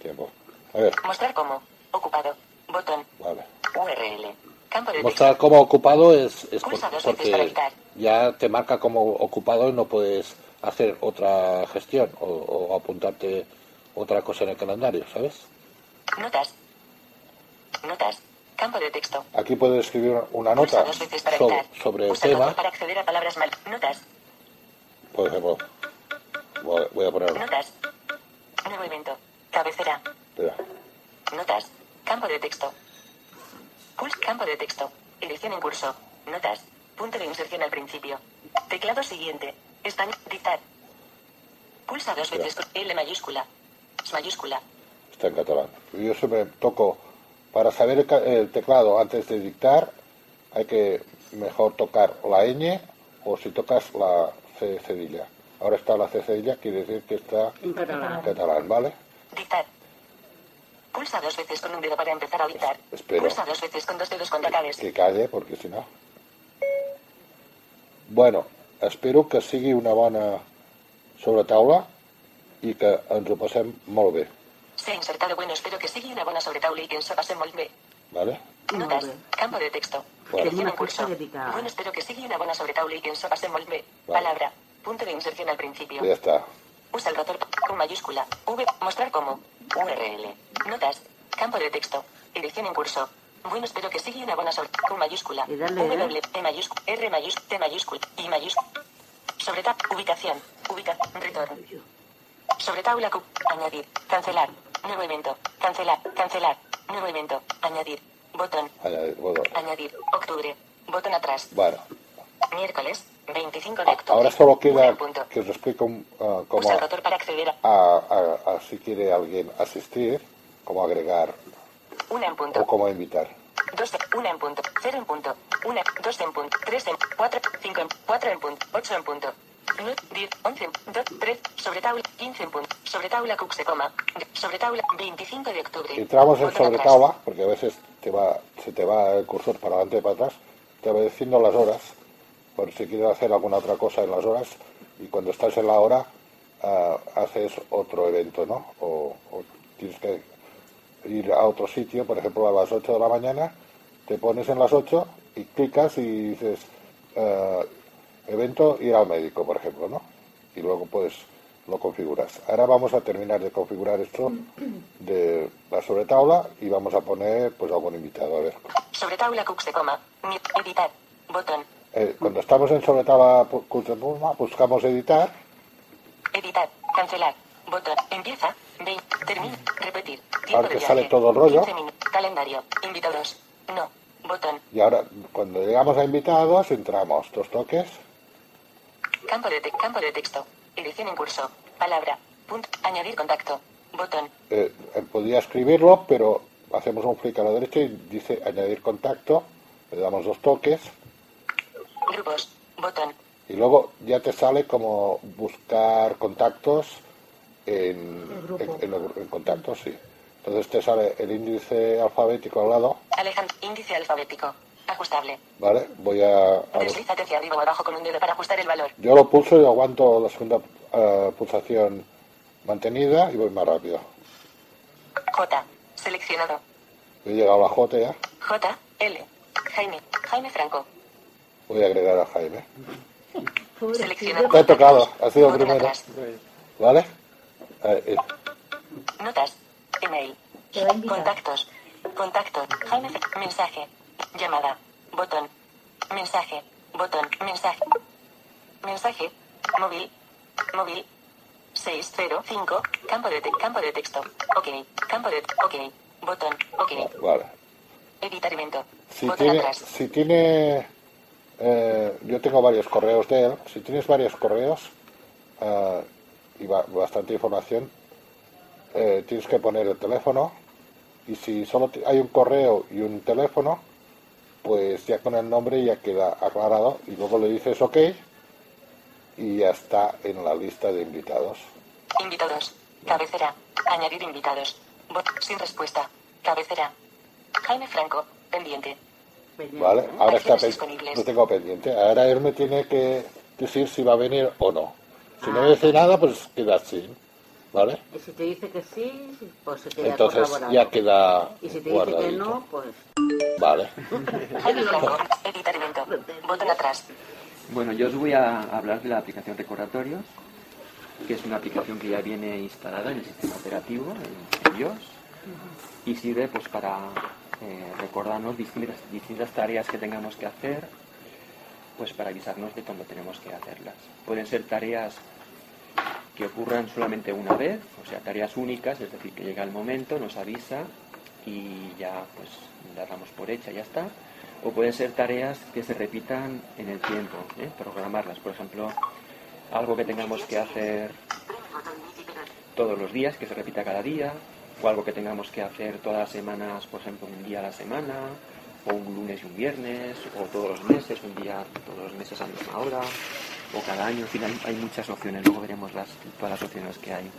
tiempo. A ver, Mostrar como. Ocupado. Botón. vale. URL. Campo de texto. Mostrar como ocupado es, es por- Pulsa dos veces para porque ya te marca como ocupado y no puedes hacer otra gestión o, o apuntarte otra cosa en el calendario, ¿sabes? Notas. Notas. Campo de texto. Aquí puedes escribir una nota sobre, sobre el tema, para acceder a palabras mal. Notas. por ejemplo. Voy, a poner. Notas. Nuevo evento. Cabecera. espera. Notas. Campo de texto. Puls. Campo de texto. Edición en curso. Notas. Punto de inserción al principio. Teclado siguiente. Español. Dictar. Pulsa dos veces L mayúscula. S mayúscula. está en catalán. Yo siempre toco, para saber el, teclado antes de dictar, hay que mejor tocar la ñ o si tocas la C cedilla. Ahora está la C cedilla, quiere decir que está En catalán. en catalán, ¿vale? Dictar. Pulsa dos veces con un dedo para empezar a dictar. Espero. Pulsa dos veces con dos dedos cuando acabes. Que calle, porque si no... Bueno, espero que sigui una bona sobretaula i que ens ho passem molt bé, Se ha insertado bueno, espero que sigui una bona sobretaula i que ens ho passem molt bé. ¿vale? Notas. Campo de texto. Vale. Edición Una en curso. dedicada. Bueno, espero que sigui una bona sobretaula i que ens ho passem molt bé. Vale. Palabra. Punto de inserción al principio. Ya está. Usa el rotor con mayúscula. V. Mostrar como. URL. Notas. Campo de texto. Edición en curso. Bueno, espero que sigui una bona sobre... Con mayúscula. Y dale, W. E mayúscula. R mayúscula. T mayúscula. I mayúscula. Sobre tab. Ubicación. Ubicación. Retorno. Sobre tabla. Añadir. Cancelar. Nuevo evento. Cancelar. Cancelar. Nuevo evento. Añadir. Botón. Añadir, bueno, Añadir. Octubre. Botón atrás. bueno. Miércoles. 25 de octubre. Ahora solo queda que os explique un, ah, cómo el para acceder a. a, a- a si quiere alguien asistir, cómo agregar Una en punto. o cómo invitar. Dos, una en punto, cero en punto, una, dos en punto, tres en, cuatro, cinco en, cuatro en punto, ocho en punto, nueve, diez, once, en- dos, tres, sobre tabla, quince en punto, sobre tabla cuxe coma, sobre tabla, 25 de octubre. Entramos en sobre tabla, porque a veces te va, se te va el cursor para adelante y para atrás, te va diciendo las horas, por si quieres hacer alguna otra cosa en las horas, y cuando estás en la hora ah, haces otro evento, ¿no? O, o tienes que ir a otro sitio, por ejemplo a las 8 de la mañana, te pones en las 8 y clicas y dices eh, evento ir al médico, por ejemplo, ¿no? Y luego pues lo configuras. Ahora vamos a terminar de configurar esto de la sobretabla y vamos a poner pues algún invitado, a ver. Sobre tabla cuxe coma, editar, botón, Eh, cuando estamos en sobretabla pu- buscamos editar, editar, cancelar, botón, empieza, 20, termina, repetir, Ahora que sale todo el rollo. 15 minutos, calendario, invitados, no, botón, y ahora cuando llegamos a invitados entramos. Dos toques, campo de, te- campo de texto, edición en curso, palabra, punto, añadir contacto, botón, eh, eh, podía escribirlo, pero hacemos un clic a la derecha y dice añadir contacto, le damos dos toques. Grupos, botón, y luego ya te sale como buscar contactos en, en, en en contactos, sí. Entonces te sale el índice alfabético al lado, Alejandro, índice alfabético, ajustable, ¿vale? Voy a... a- deslízate hacia arriba o abajo con un dedo para ajustar el valor, yo lo pulso y aguanto la segunda eh, pulsación mantenida y voy más rápido. J. Seleccionado. He llegado a la J ya. J. L. Jaime. Jaime Franco. Voy a agregar a Jaime. Seleccionado. Te ha tocado, ha sido el Botón primero. atrás. ¿Vale? Eh, eh, Notas. Email. Contactos. Contacto. Jaime. Mensaje. Llamada. Botón. Mensaje. Botón. Mensaje. Mensaje. Móvil. Móvil. 605. Campo de, te- campo de texto. Ok. Campo de. Ok. Botón. Ok. Vale. Editar evento. Si Botón tiene, atrás. si tiene eh, yo tengo varios correos de él. Si tienes varios correos eh, y ba- bastante información, eh, tienes que poner el teléfono. Y si solo hay un correo y un teléfono, pues ya con el nombre ya queda aclarado. Y luego le dices OK y ya está en la lista de invitados. Invitados. Cabecera. Añadir invitados. Bot- sin respuesta. Cabecera. Jaime Franco. Pendiente. ¿Vale? Ahora está Acciones pen- disponibles. lo tengo pendiente. Ahora él me tiene que decir si va a venir o no. Si no me dice nada, pues queda así. ¿Vale? Y si te dice que sí, pues se queda Entonces ya queda Y si te dice que no, pues... Vale. Editar evento. Botón atrás. Bueno, yo os voy a hablar de la aplicación Recordatorios, que es una aplicación que ya viene instalada en el sistema operativo, en, en iOS, y sirve pues para eh, recordarnos distintas, distintas tareas que tengamos que hacer, pues para avisarnos de cuando tenemos que hacerlas. Pueden ser tareas que ocurran solamente una vez, o sea, tareas únicas, es decir, que llega el momento, nos avisa y ya pues la damos por hecha, ya está. O pueden ser tareas que se repitan en el tiempo, ¿eh? programarlas, por ejemplo, algo que tengamos que hacer todos los días, que se repita cada día, o algo que tengamos que hacer todas las semanas, por ejemplo, un día a la semana, o un lunes y un viernes, o todos los meses, un día todos los meses a la misma hora, o cada año, en fin, hay, hay muchas opciones, luego veremos las, todas las opciones que hay.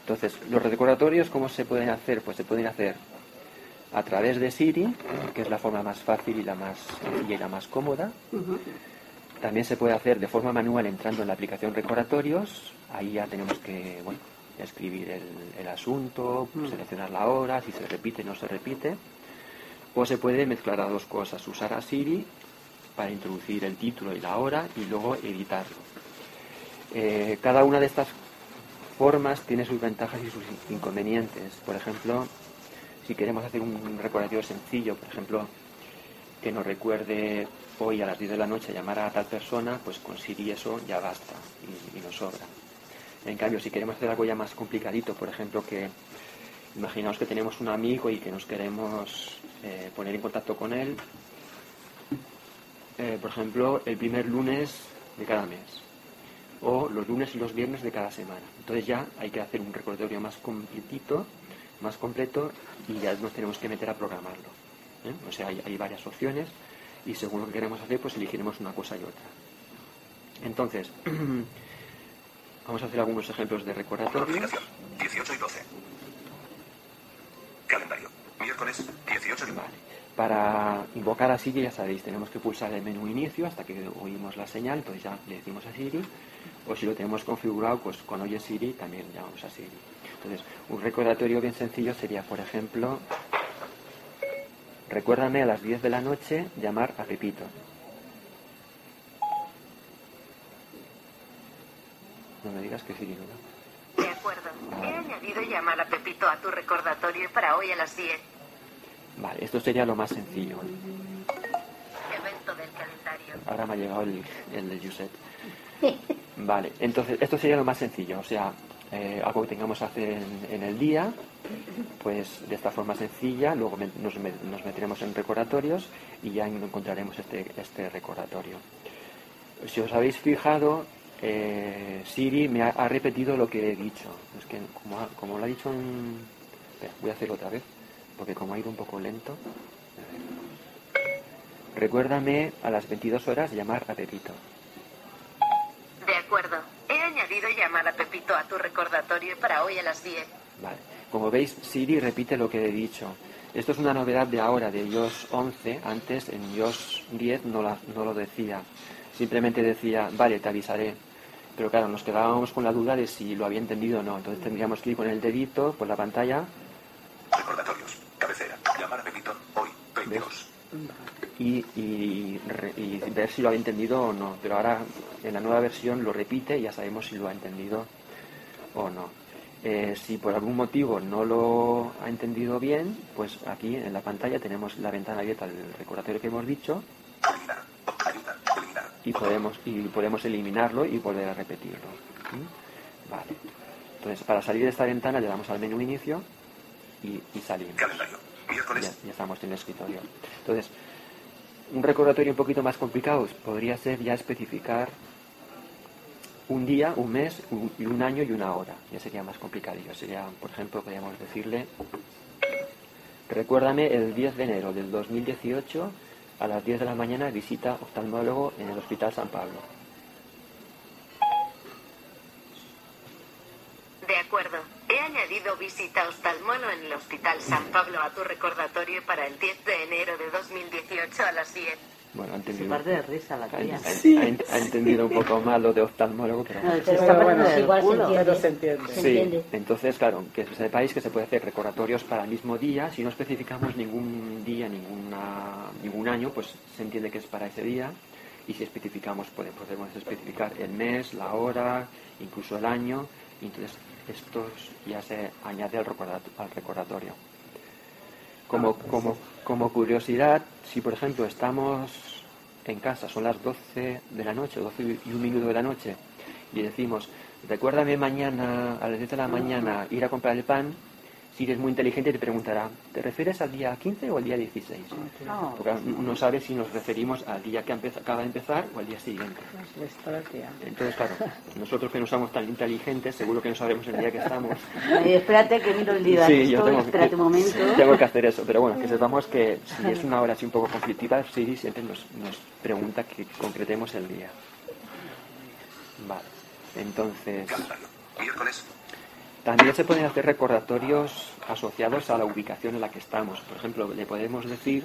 Entonces, los recordatorios, ¿cómo se pueden hacer? Pues se pueden hacer a través de Siri, que es la forma más fácil y la más sencilla y la más cómoda. También se puede hacer de forma manual entrando en la aplicación Recordatorios. Ahí ya tenemos que bueno, escribir el, el asunto, seleccionar la hora, si se repite o no se repite. O se puede mezclar las dos cosas, usar a Siri para introducir el título y la hora y luego editarlo. Eh, cada una de estas formas tiene sus ventajas y sus inconvenientes. Por ejemplo, si queremos hacer un recordatorio sencillo, por ejemplo, que nos recuerde hoy a las 10 de la noche llamar a tal persona, pues con Siri eso ya basta y, nos sobra. En cambio, si queremos hacer algo ya más complicadito, por ejemplo, que imaginaos que tenemos un amigo y que nos queremos eh, poner en contacto con él, eh, por ejemplo, el primer lunes de cada mes o los lunes y los viernes de cada semana. Entonces ya hay que hacer un recordatorio más completito, más completo y ya nos tenemos que meter a programarlo. ¿eh? O sea, hay, hay varias opciones y según lo que queremos hacer, pues elegiremos una cosa y otra. Entonces, vamos a hacer algunos ejemplos de recordatorios. 18 y 12. Calendario. Miércoles 18 de Vale. Para invocar a Siri, ya sabéis, tenemos que pulsar el menú inicio hasta que oímos la señal, entonces ya le decimos a Siri. O si lo tenemos configurado, pues con oye Siri también llamamos a Siri. Entonces, un recordatorio bien sencillo sería, por ejemplo, recuérdame a las 10 de la noche llamar a Pepito. No me digas que Siri no. De acuerdo. He añadido llamar a Pepito a tu recordatorio para hoy a las 10. Vale, esto sería lo más sencillo. Evento del calendario. Ahora me ha llegado el, el de Yuset. Vale, entonces esto sería lo más sencillo, o sea, eh, algo que tengamos que hacer en, en el día, pues de esta forma sencilla, luego me- nos, me- nos meteremos en recordatorios y ya encontraremos este, este recordatorio. Si os habéis fijado, eh, Siri me ha, ha repetido lo que he dicho. Es que como, ha- como lo ha dicho en... Espera, voy a hacerlo otra vez, porque como ha ido un poco lento. a. Recuérdame a las 22 horas llamar a Pepito. De acuerdo. He añadido llamar a Pepito a tu recordatorio para hoy a las 10. Vale. Como veis, Siri repite lo que he dicho. Esto es una novedad de ahora, de iOS 11. Antes, en iOS 10, no, la- no lo decía. Simplemente decía, vale, te avisaré. pero claro, nos quedábamos con la duda de si lo había entendido o no. Entonces tendríamos que ir con el dedito por la pantalla Recordatorios. Cabecera. Llamar a Pepito. Hoy. 22. y, y y ver si lo había entendido o no. Pero ahora en la nueva versión lo repite y ya sabemos si lo ha entendido o no. Eh, si por algún motivo no lo ha entendido bien, pues aquí en la pantalla tenemos la ventana abierta del recordatorio que hemos dicho y podemos, y podemos eliminarlo y volver a repetirlo. ¿Mm? Vale. Entonces, para salir de esta ventana le damos al menú inicio y, y salimos. Miércoles. Ya, ya estamos en el escritorio. Entonces, un recordatorio un poquito más complicado podría ser ya especificar un día, un mes, un- y un año y una hora. Ya sería más complicadillo. Sería, por ejemplo, podríamos decirle, recuérdame el 10 de enero del 2018 a las 10 de la mañana visita oftalmólogo en el Hospital San Pablo. De acuerdo. He añadido visita oftalmólogo en el Hospital San Pablo a tu recordatorio para el 10 de enero de 2018 a las 10. Bueno, ha Se entendido, parte de risa la tía. ha- ha- ha entendido un poco mal lo de oftalmólogo, pero... No, se está poniendo del igual se culo. entiende. Pero se entiende. Se Sí, entiende. entonces, claro, que sepáis que se puede hacer recordatorios para el mismo día. Si no especificamos ningún día, ninguna, ningún año, pues se entiende que es para ese día. Y si especificamos, pode- podemos especificar el mes, la hora, incluso el año. Y entonces, estos ya se añade al recordat- al recordatorio. Como, como, como curiosidad, si por ejemplo estamos en casa, son las 12 de la noche, 12 y un minuto de la noche, y decimos, recuérdame mañana, a las 10 de la mañana, ir a comprar el pan, si eres muy inteligente te preguntará, ¿te refieres al día 15 o al día 16? No. Porque no sabe si nos referimos al día que acaba de empezar o al día siguiente. Entonces, claro, nosotros que no somos tan inteligentes, seguro que no sabremos el día que estamos. Ay, espérate que miro el día. Sí, yo Esto, tengo, espérate un momento. tengo que hacer eso, pero bueno, que sepamos que si es una hora así un poco conflictiva, Siri siempre nos, nos pregunta que concretemos el día. Vale, entonces Miércoles. También se pueden hacer recordatorios asociados a la ubicación en la que estamos. Por ejemplo, le podemos decir,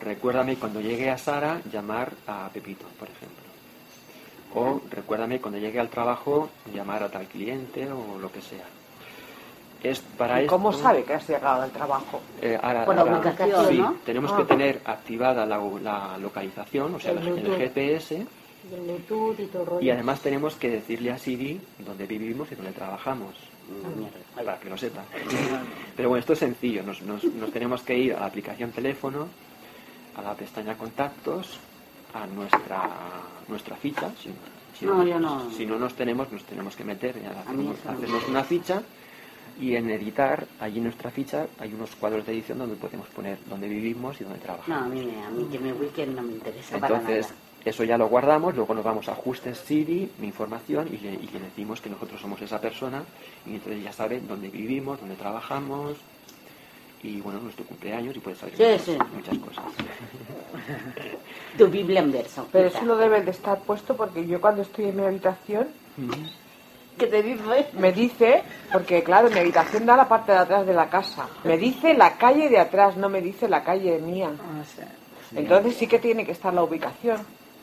recuérdame cuando llegue a Sara llamar a Pepito, por ejemplo. O recuérdame cuando llegue al trabajo llamar a tal cliente o lo que sea. Es para ¿Y ¿Cómo esto- sabe que has llegado al trabajo? eh, ahora- Por la ahora- ubicación, sí, ¿no? tenemos Ah. que tener activada la, la localización, o sea, El. GPS, Y el Bluetooth y todo el rollo. y además tenemos que decirle a Siri dónde vivimos y dónde trabajamos, para que lo sepa. Pero bueno, esto es sencillo, nos, nos- nos tenemos que ir a la aplicación teléfono, a la pestaña contactos, a nuestra, nuestra ficha. Si, si No, no. si no nos tenemos, nos tenemos que meter, hacemos, no. una ficha y en editar, allí en nuestra ficha, hay unos cuadros de edición donde podemos poner dónde vivimos y dónde No, trabajamos. a mí, a mí que me ubiquen no me interesa para Entonces, nada. Eso ya lo guardamos, luego nos vamos a ajustes Siri, mi información, y le, y le decimos que nosotros somos esa persona, y entonces ya sabe dónde vivimos, dónde trabajamos, y bueno, nuestro cumpleaños, y puede saber Sí, muchas, sí. muchas cosas. Tu Biblia en verso. Pero eso no debe de estar puesto porque yo cuando estoy en mi habitación ¿Qué te dice? me dice, porque claro, mi habitación da la parte de atrás de la casa, me dice la calle de atrás, no me dice la calle mía. Entonces sí que tiene que estar la ubicación.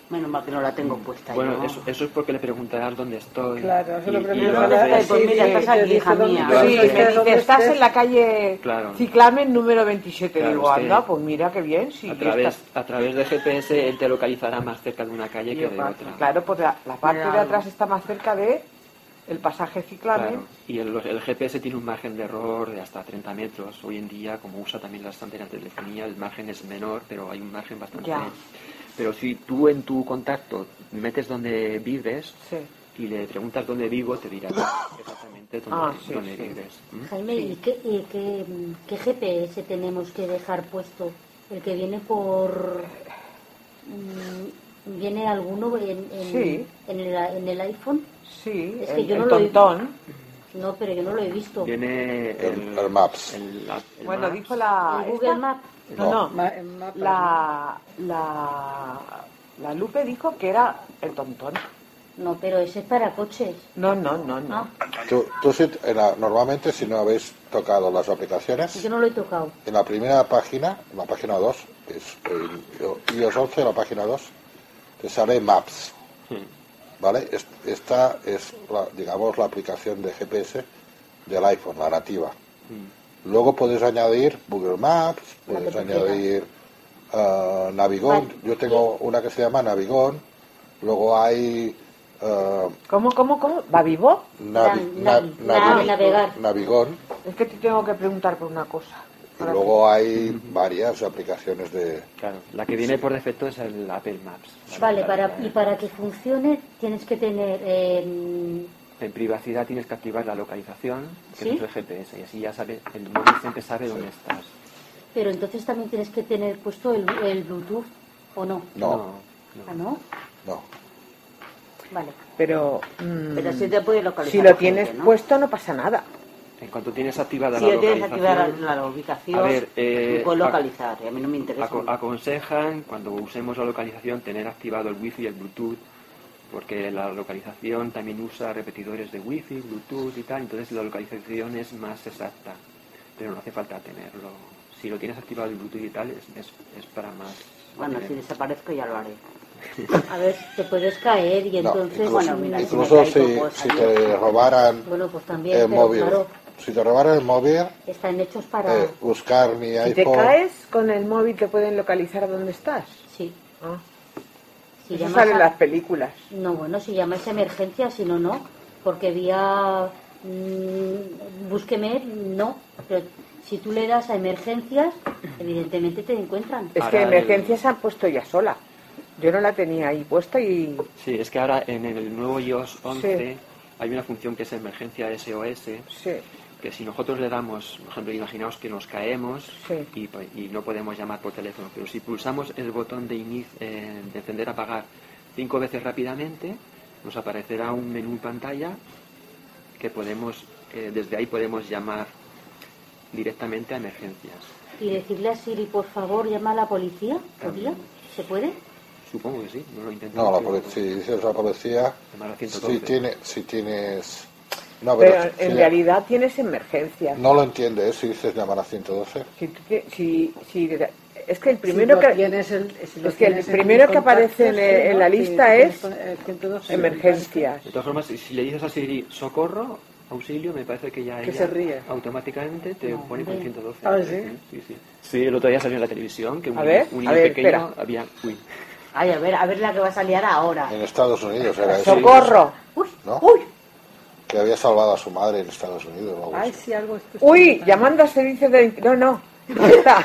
Menos mal que no la tengo puesta Bueno, yo. eso, eso es porque le preguntarás dónde estoy. Claro, eso y- lo haces- Pues mira, Sí, estás aquí, dice hija mía. Claro, Sí, me dice, estás en la calle Claro. Ciclamen número 27. Claro, Digo, es que- anda, pues mira qué bien. Sí, a, través, está. a través de GPS él te localizará más cerca de una calle que de otra. Claro, pues la, la parte Mira de atrás está más cerca de el pasaje Ciclamen. Claro, y el, el GPS tiene un margen de error de hasta 30 metros. Hoy en día, como usa también las antenas de telefonía, el margen es menor, pero hay un margen bastante... Ya. Pero si tú en tu contacto metes donde vives Sí. y le preguntas dónde vivo, te dirá exactamente dónde, Ah, sí, dónde sí. vives. Jaime, ¿y qué, y qué, qué GPS tenemos que dejar puesto? ¿El que viene por... mm, ¿Viene alguno en, en, Sí. en, el, en el iPhone? Sí, Es que el, yo el no lo he- tontón. No, pero yo no lo he visto. Viene El- el Maps. el- el Bueno, Maps. dijo la... ¿El Google esta- Map? No, no. Ma- La, la, la Lupe dijo que era el tontón. No, pero ese es para coches. No, no, no, no. Ah, Tú, tú sí, en la- normalmente, si no habéis tocado las aplicaciones, yo no lo he tocado. en la primera página, en la página 2, que es el iOS 11, la página 2, te sale Maps. Sí. ¿vale? Es- Esta es, la- digamos, la aplicación de GPS del iPhone, la nativa. Mm. Luego puedes añadir Google Maps, puedes añadir eh, Navigón. Vale. Yo tengo una que se llama Navigón. Luego hay eh, ¿Cómo, cómo, cómo? ¿Va vivo? Navi- Na- na- navi- navi- navegar. Navigón. Es que te tengo que preguntar por una cosa. Y luego hay varias aplicaciones de... Claro, la que viene por defecto es el Apple Maps. Vale, para, y para que funcione tienes que tener... eh, En privacidad tienes que activar la localización, que ¿Sí? es el GPS, y así ya sabe, el móvil siempre sabe dónde estás. pero entonces también tienes que tener puesto el, el Bluetooth, ¿o no? No, ¿Ah, no? no. Vale. Pero, mm, Pero sí te puede localizar. si lo tienes gente, ¿no? puesto no pasa nada. En cuanto tienes activada Si la yo tienes localización, activada la, la ubicación, A ver, eh, ac- localizar. y a mí no me interesa. aco- aconsejan cuando usemos la localización tener activado el wifi y el bluetooth porque la localización también usa repetidores de wifi, bluetooth y tal, entonces la localización es más exacta, pero no hace falta tenerlo. Si lo tienes activado el bluetooth y tal, es, es, es para más. Bueno, tener- si desaparezco ya lo haré. A ver, te puedes caer y No, entonces... incluso, bueno, mira, si incluso caigo, si, pues, si te robaran Bueno, pues también, el móvil, claro, si te robaran el móvil, están hechos para... eh, buscar mi Si te iPhone, caes con el móvil te pueden localizar dónde estás. Sí. Ah, Eso sale en las películas. No, bueno, si llamas a emergencia, si no, no. Porque vía mm, búsqueme, no. Pero si tú le das a emergencias, evidentemente te encuentran. Es que emergencias se han puesto ya sola. Yo no la tenía ahí puesta y... Sí, es que ahora en el nuevo iOS 11 Sí. hay una función que es emergencia SOS, Sí, que si nosotros le damos, por ejemplo, imaginaos que nos caemos Sí. y, y no podemos llamar por teléfono, pero si pulsamos el botón de, inic- eh, de encender apagar cinco veces rápidamente, nos aparecerá un menú en pantalla que podemos, eh, desde ahí podemos llamar directamente a emergencias. Y decirle a Siri, por favor, llama a la policía. ¿Podría? ¿Se puede? Supongo que sí, no lo intento. no, la policía, si dices la policía, si, 112. tiene, si tienes... No, pero, pero en si- realidad tienes emergencias. no lo entiendes si dices llamar a 112. Si, si, si- es que el primero Si que... el- si es que el primero que aparece en, la ¿no? Lista es con- eh, 112, emergencias. De todas formas, si- le dices a Siri socorro, auxilio, me parece que ya Que ella se ríe. automáticamente te pone con hombre. 112. Ah, ¿sí? Sí, sí. Sí, el otro día salió en la televisión que un, A ver, un a niño ver, pequeño espera. había... Uy, Ay, a ver, a ver la que va a salir ahora. En Estados Unidos era eso, ¡Socorro! ¿no? ¡Uy! Que había salvado a su madre en Estados Unidos. Ay, así. sí, algo esto ¡Uy! Llamando a servicios de... No, no. A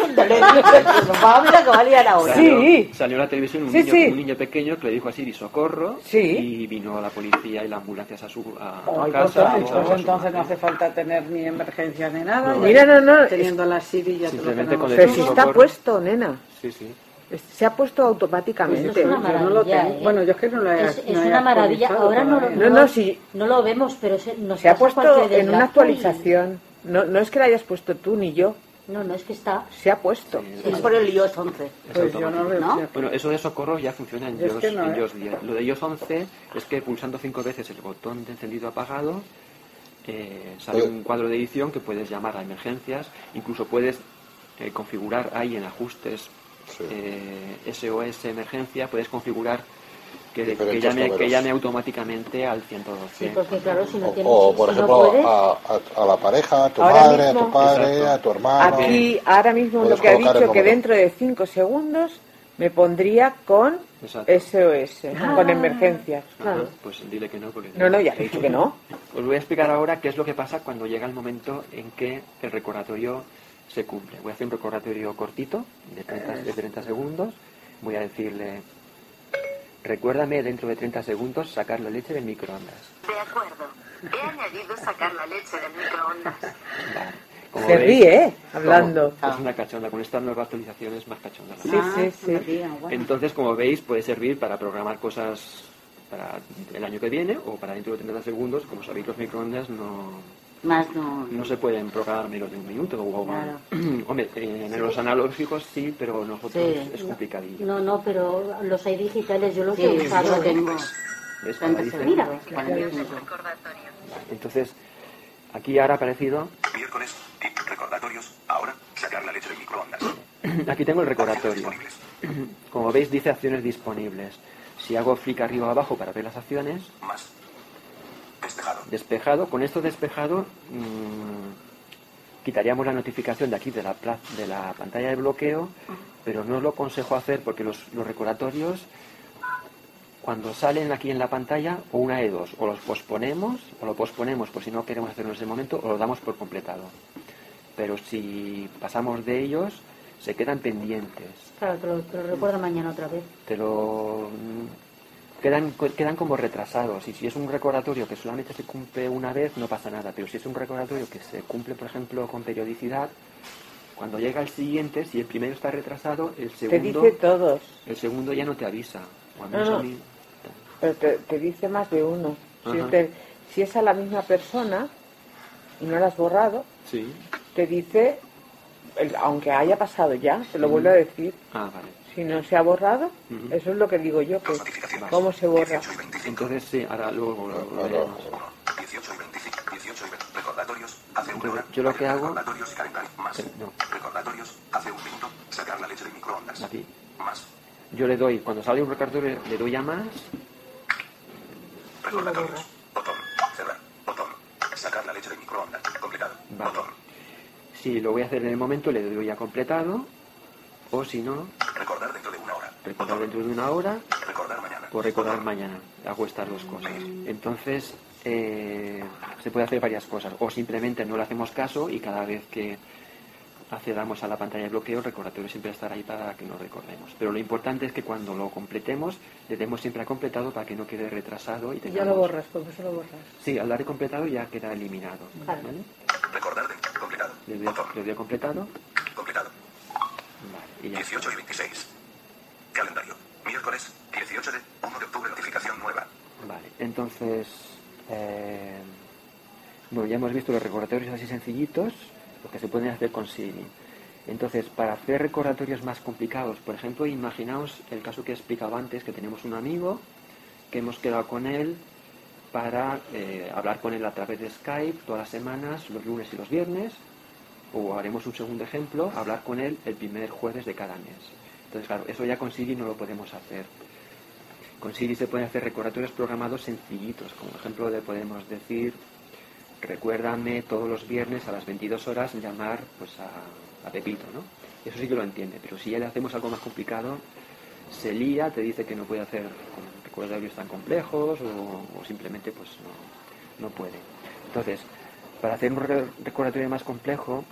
a ahora. Salió, Sí. salió en la televisión un, Sí, niño, sí. un niño pequeño que le dijo a Siri socorro Sí. y vino la policía y la ambulancia a su a, a Ay, casa. pues, a entonces, su entonces no hace falta tener ni emergencias ni nada. No. Mira, no, no. Teniendo la Siri ya te lo Simplemente tenemos. con el Pero si socorro. está puesto, nena. Sí, sí. Se ha puesto Pues automáticamente. Eso es una Yo no lo maravilla, tengo. ¿eh? Bueno, yo es que no lo he Es, es no una maravilla. Ahora no, lo-. No, no, sí. no lo vemos, pero se, nos Se ha puesto en una actualización. No, no es que la hayas puesto tú ni yo. No, no, es que está. Se ha puesto. Es por el iOS 11. Es Pues. Bueno, eso de socorro ya funciona en iOS, que no, en ¿eh? iOS 10. Lo de iOS 11 es que pulsando cinco veces el botón de encendido apagado eh, sale un cuadro de edición que puedes llamar a emergencias. Incluso puedes eh, configurar ahí en ajustes Sí. eh, SOS emergencia, puedes configurar que, que llame, que llame automáticamente al 112. Sí, porque claro, si no O, tienes. o, si por no ejemplo, puedes, a, a- a la pareja, a tu madre, a mismo- tu padre, Exacto. a tu hermano. Aquí, ahora mismo lo que ha dicho que dentro de 5 segundos me pondría con Exacto. SOS, Ah. con emergencias. Ajá, Pues dile que no. Porque No, no, ya he dicho que no. Os voy a explicar ahora qué es lo que pasa cuando llega el momento en que el recordatorio se cumple. Voy a hacer un recordatorio cortito, de 30, de 30 segundos. Voy a decirle, recuérdame dentro de 30 segundos sacar la leche del microondas. De acuerdo. He añadido sacar la leche del microondas. Vale. Como Se veis- ríe, ¿eh? Hablando. como- Es una cachonda, con esta nueva actualización es más cachonda. la Sí, sí, Ah, sí. bueno. Entonces, como veis, puede servir para programar cosas para el año que viene o para dentro de 30 segundos. Como sabéis, los microondas no, Más no. no se pueden programar menos de un minuto. O, Claro. Hombre, eh, en los analógicos sí, pero nosotros Sí. es complicadillo. No, no, pero los hay digitales, yo los Sí, he usado. lo tengo. ¿Ves? 30 Ahora dice- segundos. Mira. 45. Recordatorio. Entonces, aquí ahora ha aparecido, Miércoles, tip, recordatorios. Ahora, sacar la leche del microondas. aquí tengo el recordatorio. Como veis, dice acciones disponibles. Si hago flick arriba o abajo para ver las acciones, Más. Despejado. despejado, con esto despejado mm, quitaríamos la notificación de aquí de la, de la pantalla de bloqueo, pero no os lo aconsejo hacer porque los, los recordatorios cuando salen aquí en la pantalla o una de dos, o los posponemos o lo posponemos por si no queremos hacerlo en ese momento o lo damos por completado. Pero si pasamos de ellos, se quedan pendientes. Claro, te lo, te lo recuerdo mañana otra vez. Te lo mm, quedan, quedan como retrasados. Y si es un recordatorio que solamente se cumple una vez, no pasa nada. Pero si es un recordatorio que se cumple, por ejemplo, con periodicidad, cuando llega el siguiente, si el primero está retrasado, el Te segundo, dice todos. el segundo ya no te avisa. O al No, menos a no. mí- Pero te, te dice más de uno. Si, te- si es a la misma persona y no la has borrado, Sí. te dice, el- aunque haya pasado ya, te lo Ujú. vuelve a decir. Ah, vale. Si no se ha borrado, eso es lo que digo yo, que cómo se borra. Entonces sí, ahora luego lo, lo veremos. 18 y 25. 18 y 20. Recordatorios. Hace una hora. Entonces, yo lo que hago, Recordatorios y calendario. Más. no, Recordatorios. Hace un minuto. Sacar la leche de microondas. aquí. Más. Yo le doy, cuando sale un recordatorio, le doy a más Recordatorios. Botón. Cerrar. Botón. Sacar la leche de microondas. Completado. Vale. Botón. Si lo voy a hacer en el momento, le doy a completado. O si no, Recordar dentro de una hora. recordar dentro de una hora Recordar mañana. o recordar mañana. Hago estas dos cosas. Entonces, eh, se puede hacer varias cosas. O simplemente no le hacemos caso y cada vez que accedamos a la pantalla de bloqueo, el recordatorio siempre estará ahí para que nos recordemos. Pero lo importante es que cuando lo completemos, le demos siempre a completado para que no quede retrasado y Ya tengamos... lo borras, pues eso lo borras. Sí, al darle completado ya queda eliminado. Vale. ¿vale? Recordar dentro. Completado. Le doy, le doy a completado. Completado. Y ya 18 y 26. Calendario. Miércoles 18 de 1 de octubre. Notificación nueva. Vale, entonces, eh, bueno, ya hemos visto los recordatorios así sencillitos, lo que se pueden hacer con Siri. Entonces, para hacer recordatorios más complicados, por ejemplo, imaginaos el caso que he explicado antes, que tenemos un amigo, que hemos quedado con él para eh, hablar con él a través de Skype todas las semanas, los lunes y los viernes, o haremos un segundo ejemplo, hablar con él el primer jueves de cada mes. Entonces, claro, eso ya con Siri no lo podemos hacer. Con Siri se pueden hacer recordatorios programados sencillitos, como ejemplo le podemos decir, recuérdame todos los viernes a las 22 horas llamar pues a, Pepito, ¿no? Eso sí que lo entiende, pero si ya le hacemos algo más complicado, se lía, te dice que no puede hacer recordatorios tan complejos o, simplemente pues no, no puede. Entonces, para hacer un re- recordatorio más complejo,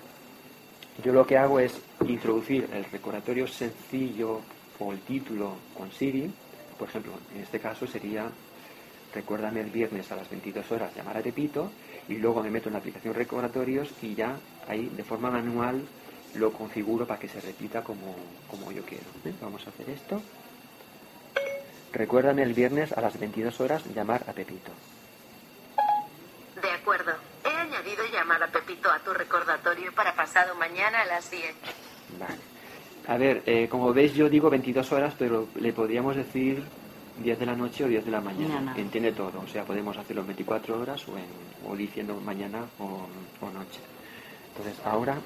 yo lo que hago es introducir el recordatorio sencillo o el título con Siri. Por ejemplo, en este caso sería recuérdame el viernes a las 22 horas llamar a Pepito y luego me meto en la aplicación recordatorios y ya ahí de forma manual lo configuro para que se repita como, como yo quiero. ¿eh? Vamos a hacer esto. Recuérdame el viernes a las 22 horas llamar a Pepito. De acuerdo. Llamar a Pepito a tu recordatorio para pasado mañana a las 10. Vale. A ver, eh, como veis yo digo 22 horas, pero le podríamos decir 10 de la noche o 10 de la mañana. Mañana. Entiende todo. O sea, podemos hacerlo en 24 horas o, en, o diciendo mañana o, o noche. Entonces, ahora,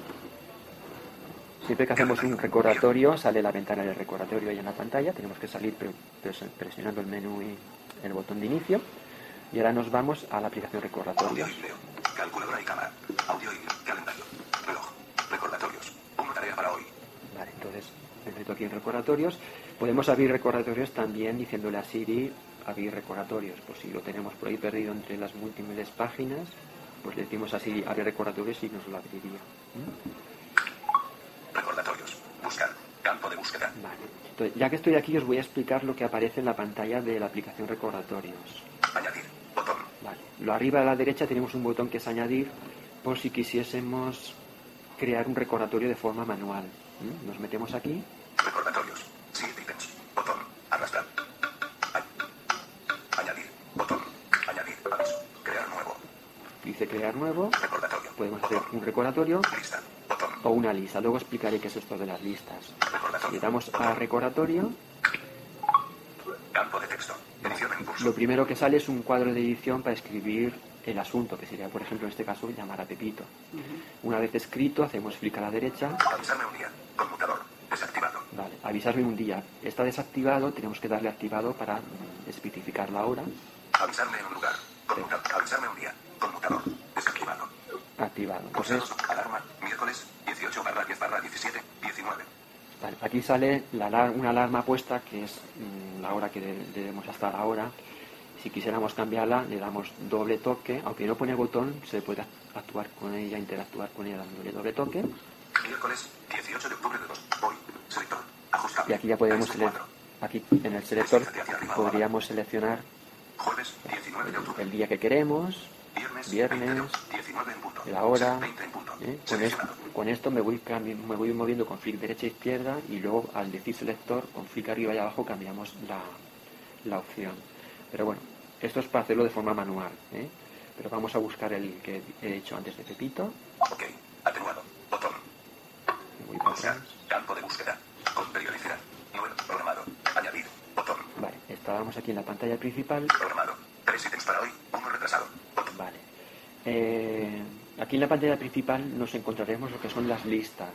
siempre que hacemos un recordatorio, sale la ventana del recordatorio ahí en la pantalla. Tenemos que salir pre- pres- presionando el menú y el botón de inicio. Y ahora nos vamos a la aplicación recordatorios. Calculadora y cámara. Audio y. Calendario. Reloj. Recordatorios. Una tarea para hoy. Vale, entonces me meto aquí en recordatorios. Podemos abrir recordatorios también diciéndole a Siri abrir recordatorios. Pues si lo tenemos por ahí perdido entre las múltiples páginas, pues le decimos a Siri abre recordatorios y nos lo abriría. ¿Mm? Recordatorios. Buscar. Campo de búsqueda. Vale. Entonces, ya que estoy aquí, os voy a explicar lo que aparece en la pantalla de la aplicación recordatorios. Añadir. Lo arriba a la derecha tenemos un botón que es añadir por si quisiésemos crear un recordatorio de forma manual. ¿Mm? Nos metemos aquí Recordatorios. Siete ítems. Botón. Arrastrar. Añadir. Botón. Añadir. Aviso. Crear nuevo. dice crear nuevo. Recordatorio. Podemos hacer un recordatorio Lista. Botón. o una lista. Luego explicaré qué es esto de las listas. Recordatorio. Le damos a recordatorio. Campo de texto. Edición en curso. Lo primero que sale es un cuadro de edición para escribir el asunto, que sería, por ejemplo, en este caso, llamar a Pepito. Una vez escrito, hacemos clic a la derecha Avisarme un día. Conmutador. Desactivado. Vale, avisarme un día. Está desactivado, tenemos que darle activado para especificar la hora. Avisarme en un lugar. Conmuta- Avisarme un día. Conmutador. Desactivado. Activado. Entonces. Alarma. Miércoles. 18 barra 10 barra 17. 19. Vale, aquí sale la una alarma puesta que es mm, la hora que de- debemos estar ahora. Si quisiéramos cambiarla, le damos doble toque. Aunque no pone botón, se puede actuar con ella, interactuar con ella dándole doble toque. Miércoles. 18 de octubre de 2. Hoy. Selector. Ajustable. Y aquí ya podemos Tres de sele- aquí en el selector podríamos seleccionar Jueves. 19 de octubre. el día que queremos, Viernes. viernes, 19 en punto. la hora. 20 en punto. ¿eh? Con, es- Seleccionado. con esto me voy, me voy moviendo con flick derecha e izquierda y luego al decir selector, con flick arriba y abajo cambiamos la, la opción. Pero bueno, esto es para hacerlo de forma manual. ¿eh? Pero vamos a buscar el que he hecho antes de Pepito. Ok. Atenuado. Botón. Me voy para atrás. Campo de búsqueda. Con periodicidad. Nuevo. Programado. Añadir. Botón. Vale, estábamos aquí en la pantalla principal. Programado. Tres ítems para hoy. Uno retrasado. Vale. Eh, aquí en la pantalla principal nos encontraremos lo que son las listas.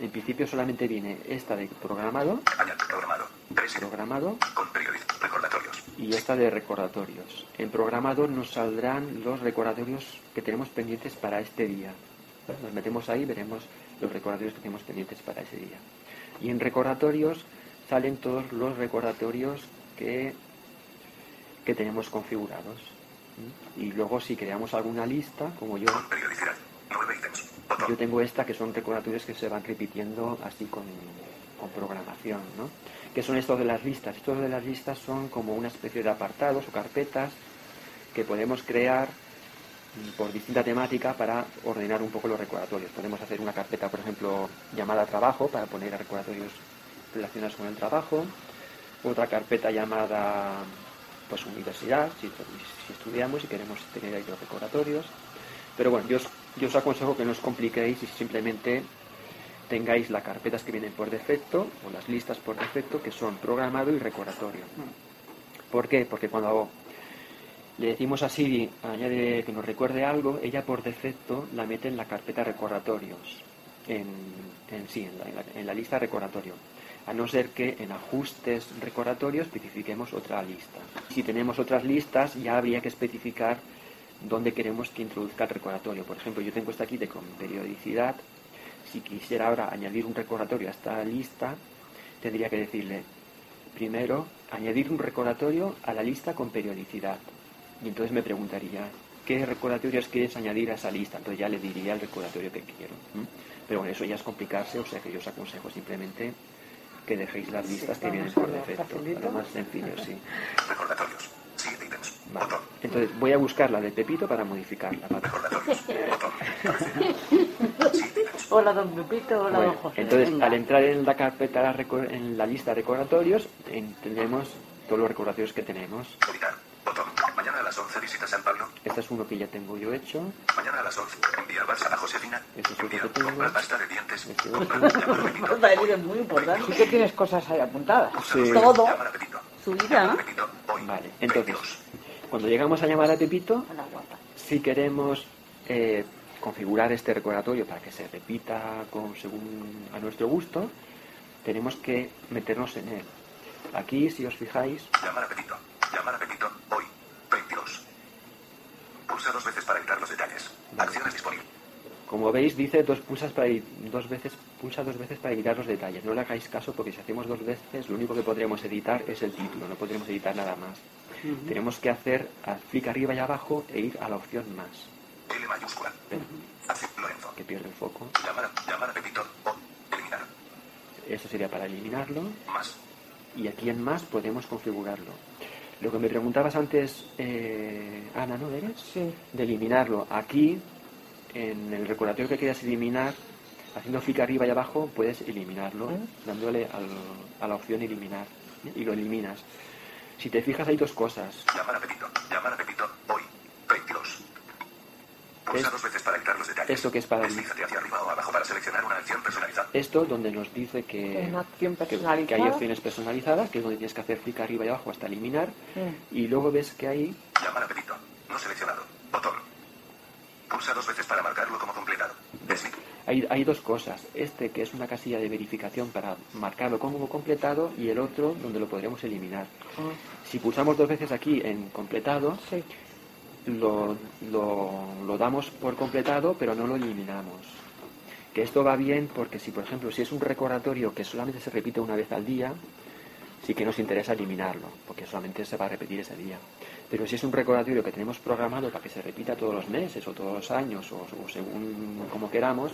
En principio solamente viene esta de programado. Programado. Tres programado Con. Recordatorios. y esta de recordatorios. En programado nos saldrán los recordatorios que tenemos pendientes para este día. Nos metemos ahí y veremos los recordatorios que tenemos pendientes para ese día. Y en recordatorios salen todos los recordatorios que, que tenemos configurados. Y luego si creamos alguna lista, como yo, yo tengo esta que son recordatorios que se van repitiendo así con, con programación, ¿no? ¿Qué son estos de las listas? Estos de las listas son como una especie de apartados o carpetas que podemos crear mm, por distinta temática para ordenar un poco los recordatorios. Podemos hacer una carpeta, por ejemplo, llamada trabajo para poner recordatorios relacionados con el trabajo, otra carpeta llamada pues universidad, si, estudiamos y queremos tener ahí los recordatorios. Pero bueno, yo os, yo os aconsejo que no os compliquéis y simplemente tengáis las carpetas que vienen por defecto o las listas por defecto que son programado y recordatorio. ¿Por qué? Porque cuando le decimos a Siri añade que nos recuerde algo, ella por defecto la mete en la carpeta recordatorios, en, en sí, en la- en la lista recordatorio. A no ser que en ajustes recordatorios especifiquemos otra lista. Si tenemos otras listas, ya habría que especificar dónde queremos que introduzca el recordatorio. Por ejemplo, yo tengo esta aquí de con periodicidad. Si quisiera ahora añadir un recordatorio a esta lista, tendría que decirle primero añadir un recordatorio a la lista con periodicidad. Y entonces me preguntaría, ¿qué recordatorios quieres añadir a esa lista? Entonces ya le diría el recordatorio que quiero. Pero bueno, eso ya es complicarse, o sea que yo os aconsejo simplemente que dejéis las listas que vienen por defecto. Lo más sencillo, sí. Recordatorios. Siete ítems. Vale. Botón. Entonces voy a buscar la de Pepito para modificarla. ítems. Hola, don Pepito, hola, Bueno, don José. entonces, Venga. al entrar en la carpeta, en la lista de recordatorios, en- tenemos todos los recordatorios que tenemos. Botón. Mañana a las 11 visita San Pablo. Este es uno que ya tengo yo hecho. Mañana a las 11. Enviar WhatsApp a Josefina. Este es otro Enviar que tengo. comprar pasta de dientes. Este Comprar otro. llamar a es muy importante. Sí que tienes cosas ahí apuntadas. Sí. Todo. Su vida, ¿no? Pepito. Hoy. Vale, entonces, 22. cuando llegamos a llamar a Pepito, si queremos eh, configurar este recordatorio para que se repita con, según a nuestro gusto, tenemos que meternos en él. Aquí, si os fijáis, Llamar a Pepito. Llamar a Pepito. Hoy. 22. Pulsa dos veces para editar los detalles. Acciones disponibles. como veis, dice dos pulsas para dos veces, pulsa dos veces para editar los detalles. No le hagáis caso porque si hacemos dos veces, lo único que podremos editar es el título, no podremos editar nada más. Tenemos que hacer al clic arriba y abajo e ir a la opción más. L mayúscula. Lorenzo. que pierde el foco. Llamar a, llamar a Pepito. O. Eliminar. Eso sería para eliminarlo. Más. y aquí en más podemos configurarlo. Lo que me preguntabas antes, eh, Ana, ¿no eres? Sí. De eliminarlo. Aquí, en el recordatorio que quieras eliminar, haciendo clic arriba y abajo, puedes eliminarlo, ¿Eh? dándole al- a la opción eliminar. ¿eh? Y lo eliminas. Si te fijas, hay dos cosas. Llamar a Pepito. Llamar a Pepito. Hoy. 22. Pulsa Es- dos veces para editar los detalles. ¿Esto qué es para Deslízate hacia arriba o abajo para seleccionar una acción personalizada. Esto donde nos dice que, Una acción que- que, hay opciones personalizadas, que es donde tienes que hacer clic arriba y abajo hasta eliminar. Mm. Y luego ves que hay Llamar a Pepito. No seleccionado. Botón. Pulsa dos veces para marcarlo como completado. Hay, hay dos cosas. Este que es una casilla de verificación para marcarlo como completado y el otro donde lo podremos eliminar. Si pulsamos dos veces aquí en completado, lo, lo, damos por completado pero no lo eliminamos. Que esto va bien porque si, por ejemplo, si es un recordatorio que solamente se repite una vez al día, sí que nos interesa eliminarlo, porque solamente se va a repetir ese día. Pero si es un recordatorio que tenemos programado para que se repita todos los meses o todos los años o, según como queramos,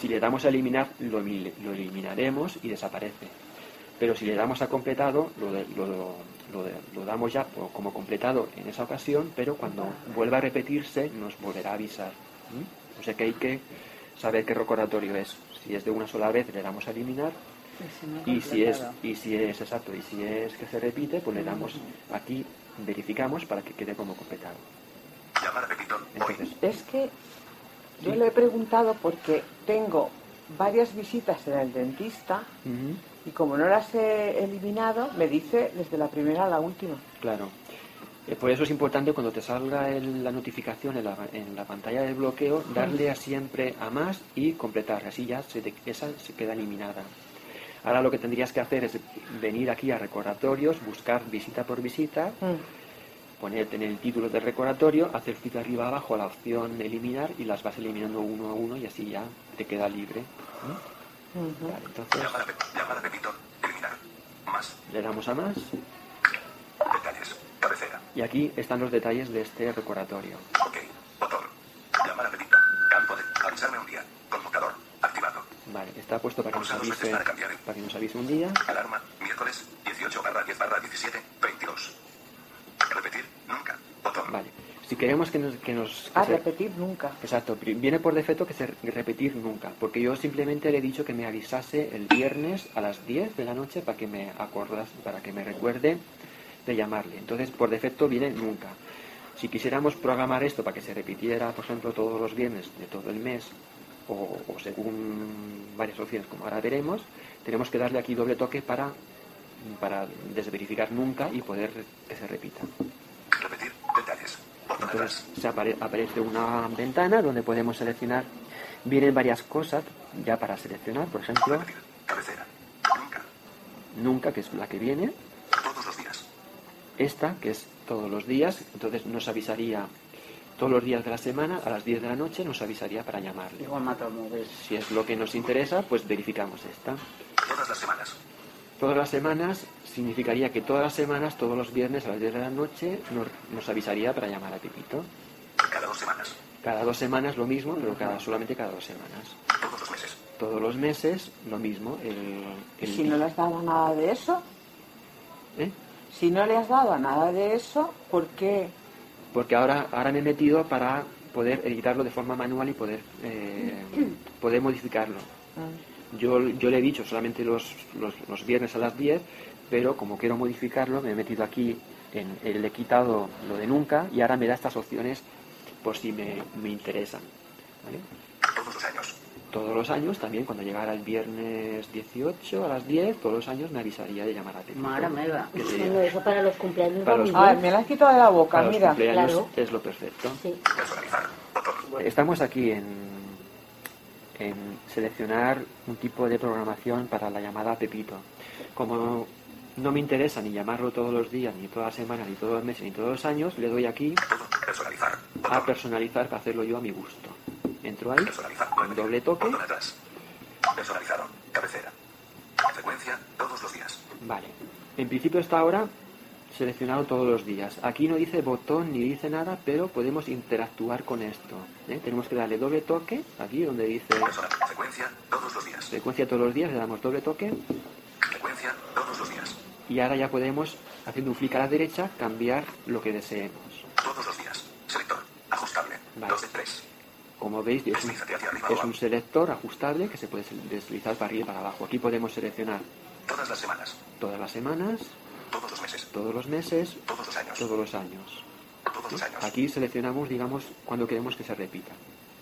si le damos a eliminar, lo, lo eliminaremos y desaparece. Pero si le damos a completado, lo, lo, lo de- lo damos ya por- como completado en esa ocasión, pero cuando vuelva a repetirse nos volverá a avisar. O sea que hay que saber qué recordatorio es. Si es de una sola vez, le damos a eliminar. Y si es, y si es exacto, y si es que se repite, pues le damos aquí, verificamos para que quede como completado. Llamar Entonces, Es que yo Sí. le he preguntado porque tengo varias visitas en el dentista y como no las he eliminado, me dice desde la primera a la última. claro. Eh, Por eso es importante cuando te salga el- la notificación en la, en la pantalla del bloqueo, darle a siempre a más y completar. Así ya se te- esa se queda eliminada. Ahora lo que tendrías que hacer es venir aquí a recordatorios, buscar visita por visita, ponerte en el título del recordatorio, hacer clic arriba abajo a la opción eliminar y las vas eliminando uno a uno y así ya te queda libre. ¿Mm? Vale, entonces Llamar a, Pe- llamar a Pepito. Eliminar. Más. le damos a más Detalles. Cabecera. y aquí están los detalles de este recordatorio. Ok. Botón. Llamar a Pepito. Campo de. Avisarme un día. Conmutador. Activado. Vale, está puesto para que nos avise, para cambiar el- para que nos avise un día. Alarma. Miércoles. 18 barra 10 barra 17. 22. Repetir. Nunca. Botón. Vale. Si queremos que nos... Que nos que A se- repetir nunca. Exacto, viene por defecto que se repetir nunca, porque yo simplemente le he dicho que me avisase el viernes a las 10 de la noche para que me acordas, para que me recuerde de llamarle. Entonces, por defecto viene nunca. Si quisiéramos programar esto para que se repitiera, por ejemplo, todos los viernes de todo el mes, o, o según varias opciones, como ahora veremos, tenemos que darle aquí doble toque para, para desverificar nunca y poder que se repita. Repetir. Detalles. Entonces atrás. se apare- aparece una ventana donde podemos seleccionar, vienen varias cosas ya para seleccionar, por ejemplo, Cabecera. Nunca. nunca, que es la que viene, Todos los días. esta, que es todos los días, entonces nos avisaría todos los días de la semana, a las 10 de la noche nos avisaría para llamarle. Igual mata el móvil. Si es lo que nos interesa, pues verificamos esta. Todas las semanas. Todas las semanas significaría que todas las semanas, todos los viernes a las 10 de la noche, nos, nos avisaría para llamar a Pepito. Cada dos semanas. Cada dos semanas lo mismo, pero cada, solamente cada dos semanas. Todos los meses. Todos los meses lo mismo. El, el- Si no le has dado nada de eso, ¿eh? si no le has dado a nada de eso, ¿por qué? Porque ahora, ahora me he metido para poder editarlo de forma manual y poder, eh, poder modificarlo. Yo, yo le he dicho solamente los, los, los viernes a las 10, pero como quiero modificarlo, me he metido aquí, en, eh, le he quitado lo de nunca y ahora me da estas opciones por si me, me interesan. ¿vale? Todos los años. Todos los años, también cuando llegara el viernes 18 a las 10, todos los años me avisaría de llamar a Pepito. Mara sería- Bueno, eso para los cumpleaños Para va los- muy A ver, bien. me la has quitado de la boca, para los mira. cumpleaños Claro. es lo perfecto. Sí. Estamos aquí en, en seleccionar un tipo de programación para la llamada Pepito. Como no me interesa ni llamarlo todos los días, ni todas las semanas, ni todos los meses, ni todos los años, le doy aquí. Personalizar. a personalizar para hacerlo yo a mi gusto. Entro ahí, doble toque. Personalizado. Cabecera. Secuencia. Todos los días. vale. En principio está ahora seleccionado todos los días. Aquí no dice botón ni dice nada, pero podemos interactuar con esto. ¿eh? Tenemos que darle doble toque, aquí donde dice Persona. Secuencia. Todos los días. todos los días, le damos doble toque Secuencia. Todos los días. Y ahora ya podemos, haciendo un flick a la derecha, cambiar lo que deseemos. Todos los días. Selector. Ajustable. Vale. 2 de 3. Como veis, es un selector ajustable que se puede deslizar para arriba y para abajo. Aquí podemos seleccionar Todas las semanas. todas las semanas, Todos los meses. todos los meses, Todos los años. todos los años. Todos los años. Aquí seleccionamos, digamos, cuando queremos que se repita.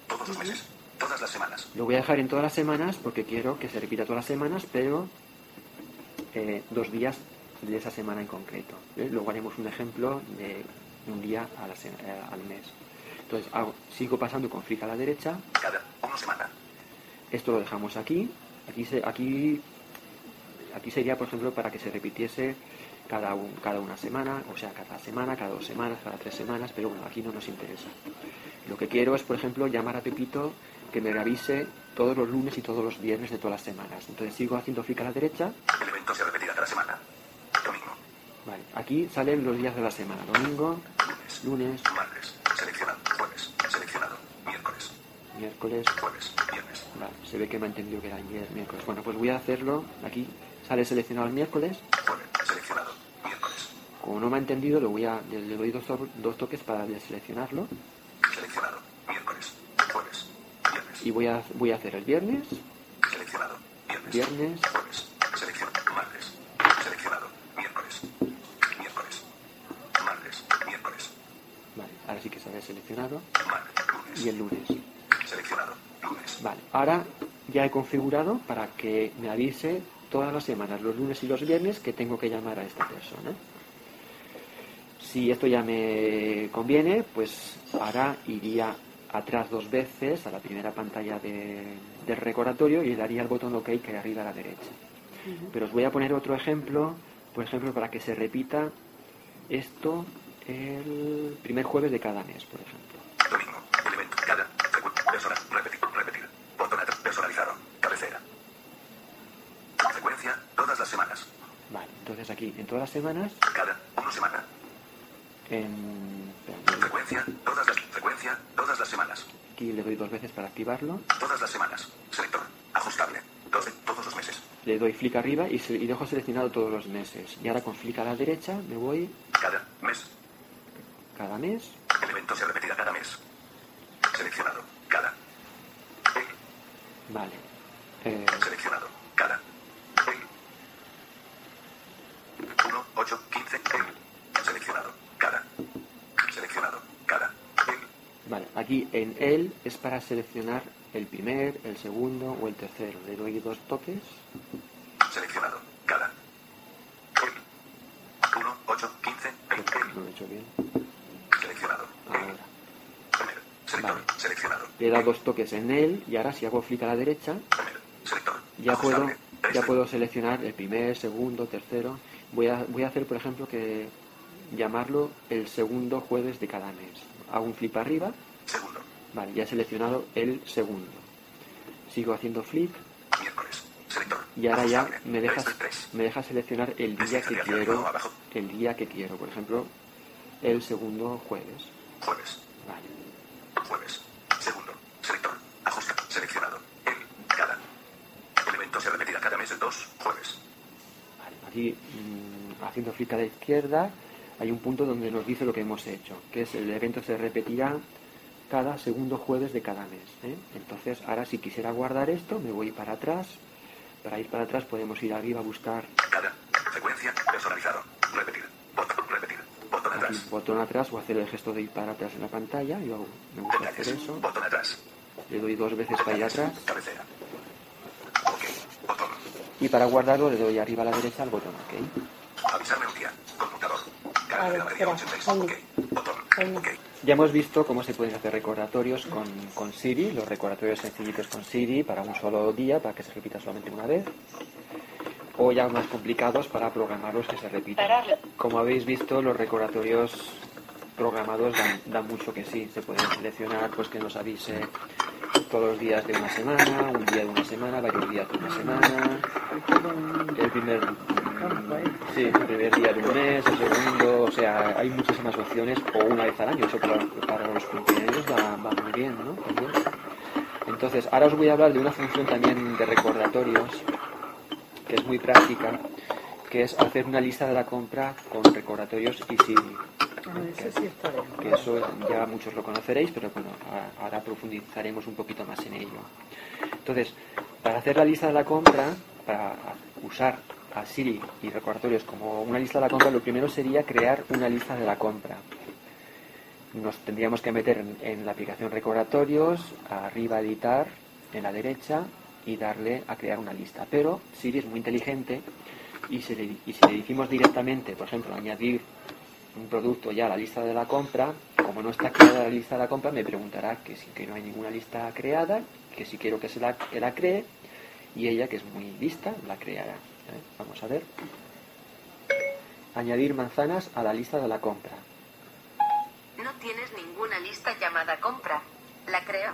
Todos los meses. Todas las semanas. Lo voy a dejar en todas las semanas porque quiero que se repita todas las semanas, pero eh, dos días de esa semana en concreto. ¿eh? Luego haremos un ejemplo de un día a la eh, al mes. Entonces hago- sigo pasando con flick a la derecha, Cada. Una semana. Esto lo dejamos aquí. Aquí, se- aquí, aquí sería, por ejemplo, para que se repitiese cada, un- cada una semana, o sea, cada semana, cada dos semanas, cada tres semanas, pero bueno, aquí no nos interesa. Lo que quiero es, por ejemplo, llamar a Pepito que me avise todos los lunes y todos los viernes de todas las semanas. Entonces sigo haciendo clic a la derecha. El evento se repetirá cada semana. Vale, aquí salen los días de la semana. Domingo, lunes, martes, seleccionado, jueves, seleccionado, miércoles, miércoles, jueves, viernes. Vale, se ve que me ha entendido que era ayer, miércoles. Bueno, pues voy a hacerlo. Aquí sale seleccionado el miércoles. Seleccionado, miércoles, Como no me ha entendido, lo voy a, le doy dos, dos toques para deseleccionarlo. seleccionado, miércoles, jueves, Y voy a, voy a hacer el viernes, seleccionado, viernes, jueves, seleccionado, martes, seleccionado, miércoles, martes, miércoles, vale, ahora sí que sale seleccionado. martes, Y el lunes. seleccionado, lunes, Vale, ahora ya he configurado para que me avise todas las semanas, los lunes y los viernes, que tengo que llamar a esta persona. Si esto ya me conviene, pues ahora iría atrás dos veces a la primera pantalla de- del recordatorio y le daría el botón OK que hay arriba a la derecha. Pero os voy a poner otro ejemplo, por ejemplo, para que se repita esto el primer jueves de cada mes, por ejemplo. domingo, el evento, cada, persona, repetir, repetir, botón personalizado, cabecera. Frecuencia, todas las semanas, Vale, entonces aquí, en todas las semanas, cada, una semana, en, frecuencia, todas las, frecuencia, todas las semanas, aquí le doy dos veces para activarlo, todas las semanas, selector, ajustable, 12, todos los meses, le doy flick arriba y, se- y dejo seleccionado todos los meses. Y ahora con flick a la derecha me voy. Cada mes, el evento se repetirá cada mes, seleccionado, cada, vale, eh, seleccionado, cada, 1, 8, 15, seleccionado, cada, seleccionado, cada, vale, él es para seleccionar el primer, el segundo o el tercero. Le doy dos toques, seleccionado, cada, 1, 8, 15, no lo he hecho bien, seleccionado, ahora. selector, seleccionado, Le he dado dos toques en él y ahora si hago flick a la derecha, ya puedo, ya puedo seleccionar el primer, segundo, tercero. Voy a, voy a hacer, por ejemplo, que llamarlo el segundo jueves de cada mes. Hago un flip arriba. Vale, ya he seleccionado el segundo. Sigo haciendo flip. selector, Y ahora ya me deja, me deja seleccionar el día que quiero. El día que quiero. Por ejemplo, el segundo jueves. Jueves, Vale. jueves, segundo, selector, ajusta, seleccionado, el, cada. El evento se repetirá cada mes el 2, jueves, Aquí, mm, haciendo flick a la izquierda, hay un punto donde nos dice lo que hemos hecho, que es el evento se repetirá cada segundo jueves de cada mes. ¿eh? Entonces, ahora si quisiera guardar esto, me voy para atrás. Para ir para atrás podemos ir arriba a buscar cada. Frecuencia, personalizado, repetir, botón, repetir, botón aquí, atrás, botón atrás o hacer el gesto de ir para atrás en la pantalla. Yo hago- me gusta hacer eso. botón atrás, Le doy dos veces para ir atrás. cabecera, botón, Y para guardarlo le doy arriba a la derecha al botón OK. avisarme un día, computador, cara de la media 86, ok, botón, ok. Ya hemos visto cómo se pueden hacer recordatorios con, con Siri, los recordatorios sencillitos con Siri para un solo día, para que se repita solamente una vez, o ya más complicados para programarlos que se repitan. Como habéis visto, los recordatorios programados dan, dan mucho que sí, se pueden seleccionar pues que nos avise todos los días de una semana, un día de una semana, varios días de una semana, el primer, sí, el primer día de un mes, el segundo, o sea, hay muchísimas opciones, o una vez al año, eso para, para los cumpleaños va, va muy bien, ¿no? También. Entonces, ahora os voy a hablar de una función también de recordatorios, que es muy práctica, que es hacer una lista de la compra con recordatorios y. Ese sí está bien. Que eso ya muchos lo conoceréis, pero bueno, ahora profundizaremos un poquito más en ello. Entonces, para hacer la lista de la compra, para usar a Siri y recordatorios como una lista de la compra, lo primero sería crear una lista de la compra. Nos tendríamos que meter en, la aplicación recordatorios, arriba editar, en la derecha, y darle a crear una lista. Pero Siri es muy inteligente y, si le, y si le decimos directamente, por ejemplo, añadir un producto ya a la lista de la compra, como no está creada la lista de la compra, me preguntará que si que no hay ninguna lista creada, que si quiero que se la, la cree, y ella, que es muy lista, la creará. ¿Eh? Vamos a ver. Añadir manzanas a la lista de la compra. No tienes ninguna lista llamada compra. ¿La creo?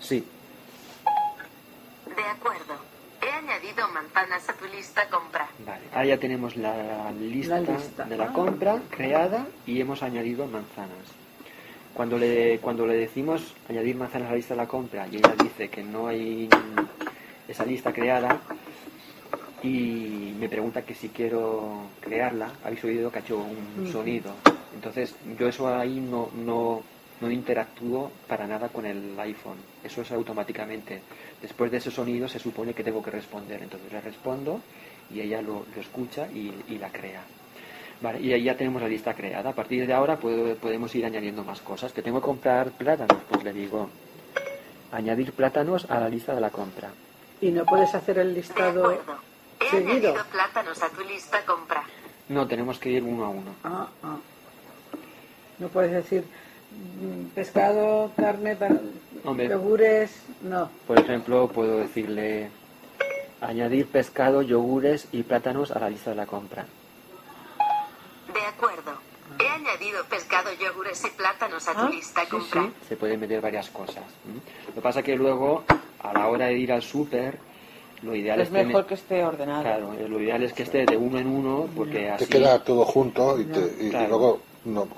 Sí, De acuerdo. He añadido manzanas a tu lista compra. vale. Ahora ya tenemos la lista, La lista. de la Ah. compra creada y hemos añadido manzanas. Cuando le, cuando le decimos añadir manzanas a la lista de la compra y ella dice que no hay esa lista creada y me pregunta que si quiero crearla, habéis oído que ha hecho un sonido. Entonces yo eso ahí no, no, no interactúo para nada con el iPhone. Eso es automáticamente. Después de ese sonido se supone que tengo que responder. Entonces le respondo y ella lo, lo escucha y, y la crea. Vale, y ahí ya tenemos la lista creada. A partir de ahora puedo- podemos ir añadiendo más cosas. Que tengo que comprar plátanos, pues le digo añadir plátanos a la lista de la compra. Y no puedes hacer el listado. He seguido. añadido plátanos a tu lista compra. No, tenemos que ir uno a uno. Ah, ah. No puedes decir mm, pescado, carne, Hombre. yogures, no. Por ejemplo, puedo decirle añadir pescado, yogures y plátanos a la lista de la compra. De acuerdo. He añadido pescado, yogures y plátanos a tu Ah, lista sí, compra. sí, se pueden meter varias cosas. Lo que pasa que luego, a la hora de ir al súper, lo ideal es, Es mejor tener- que esté ordenado. Claro, eh, lo ideal es que esté de uno en uno, porque Te así... queda todo junto y, te, y- y Claro. luego no,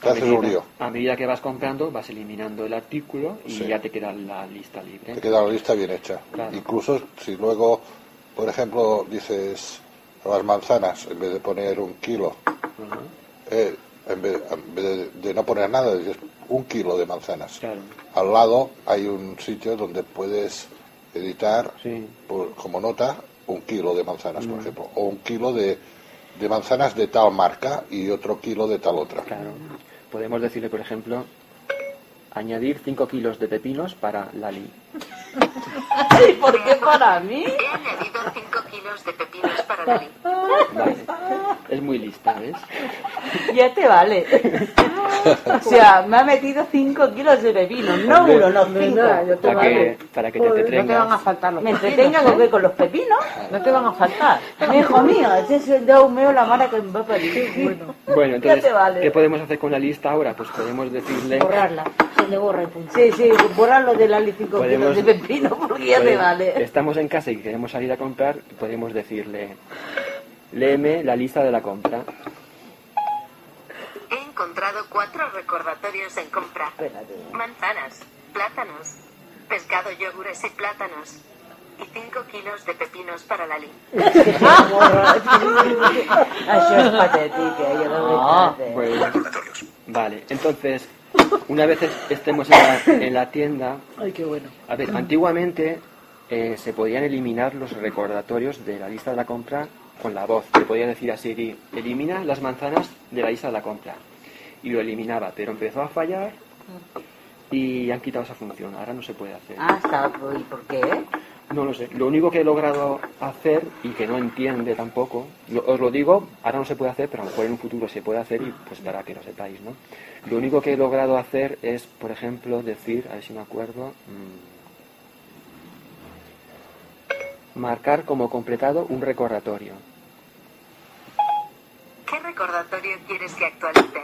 te a haces un lío. a medida que vas comprando, vas eliminando el artículo y Sí. ya te queda la lista libre. Te queda la lista bien hecha. Claro. Incluso si luego, por ejemplo, dices las manzanas, en vez de poner un kilo, Ajá. eh, en vez, en vez de, de no poner nada, dices un kilo de manzanas. Claro. Al lado hay un sitio donde puedes editar Sí. por- como nota un kilo de manzanas, por Mm. ejemplo, o un kilo de, de manzanas de tal marca y otro kilo de tal otra. Claro. Podemos decirle, por ejemplo, añadir 5 kilos de pepinos para Lali. ¿Y por qué para mí? He añadido 5 kilos de pepinos para Lali. Vale. Es muy lista, ¿ves? Ya te vale. O sea, me ha metido 5 kilos de pepino. No uno, no 5. yo te Para que, vale. para que te Joder, No te van a entretengas. faltar los ¿Me pepinos, entretengan ¿eh? qué con los pepinos? No te van a faltar. Hijo mío, ese es el de humeo la mara que me va a parir. Bueno, Bueno, entonces, te vale. ¿qué podemos hacer con la lista ahora? Pues podemos decirle... Borrarla, se le borra y punto. Sí, sí, borrarlo de la 5 Podemos- kilos de pepino porque ya te Podemos- vale. Estamos en casa y queremos salir a comprar, podemos decirle, léeme la lista de la compra. He encontrado cuatro recordatorios en compra. Espérate. Manzanas, plátanos, pescado, yogures y plátanos. Y 5 kilos de pepinos para Lali. Eh? Jo de veritat, eh? Bueno, Recordatorios. vale, entonces, una vez es- estemos en la, en la tienda, ay, qué bueno. a ver, antiguamente eh, se podían eliminar los recordatorios de la lista de la compra con la voz. Le podía decir a Siri, elimina las manzanas de la lista de la compra. Y lo eliminaba, pero empezó a fallar y han quitado esa función. Ahora no se puede hacer. Ah, però i per què? No lo sé. Lo único que he logrado hacer y que no entiende tampoco, lo- os lo digo, ahora no se puede hacer, pero a lo mejor en un futuro se puede hacer y pues para que lo sepáis, ¿no? Lo único que he logrado hacer es, por ejemplo, decir, a ver si me acuerdo, mm, marcar como completado un recordatorio. ¿Qué recordatorio quieres que actualice?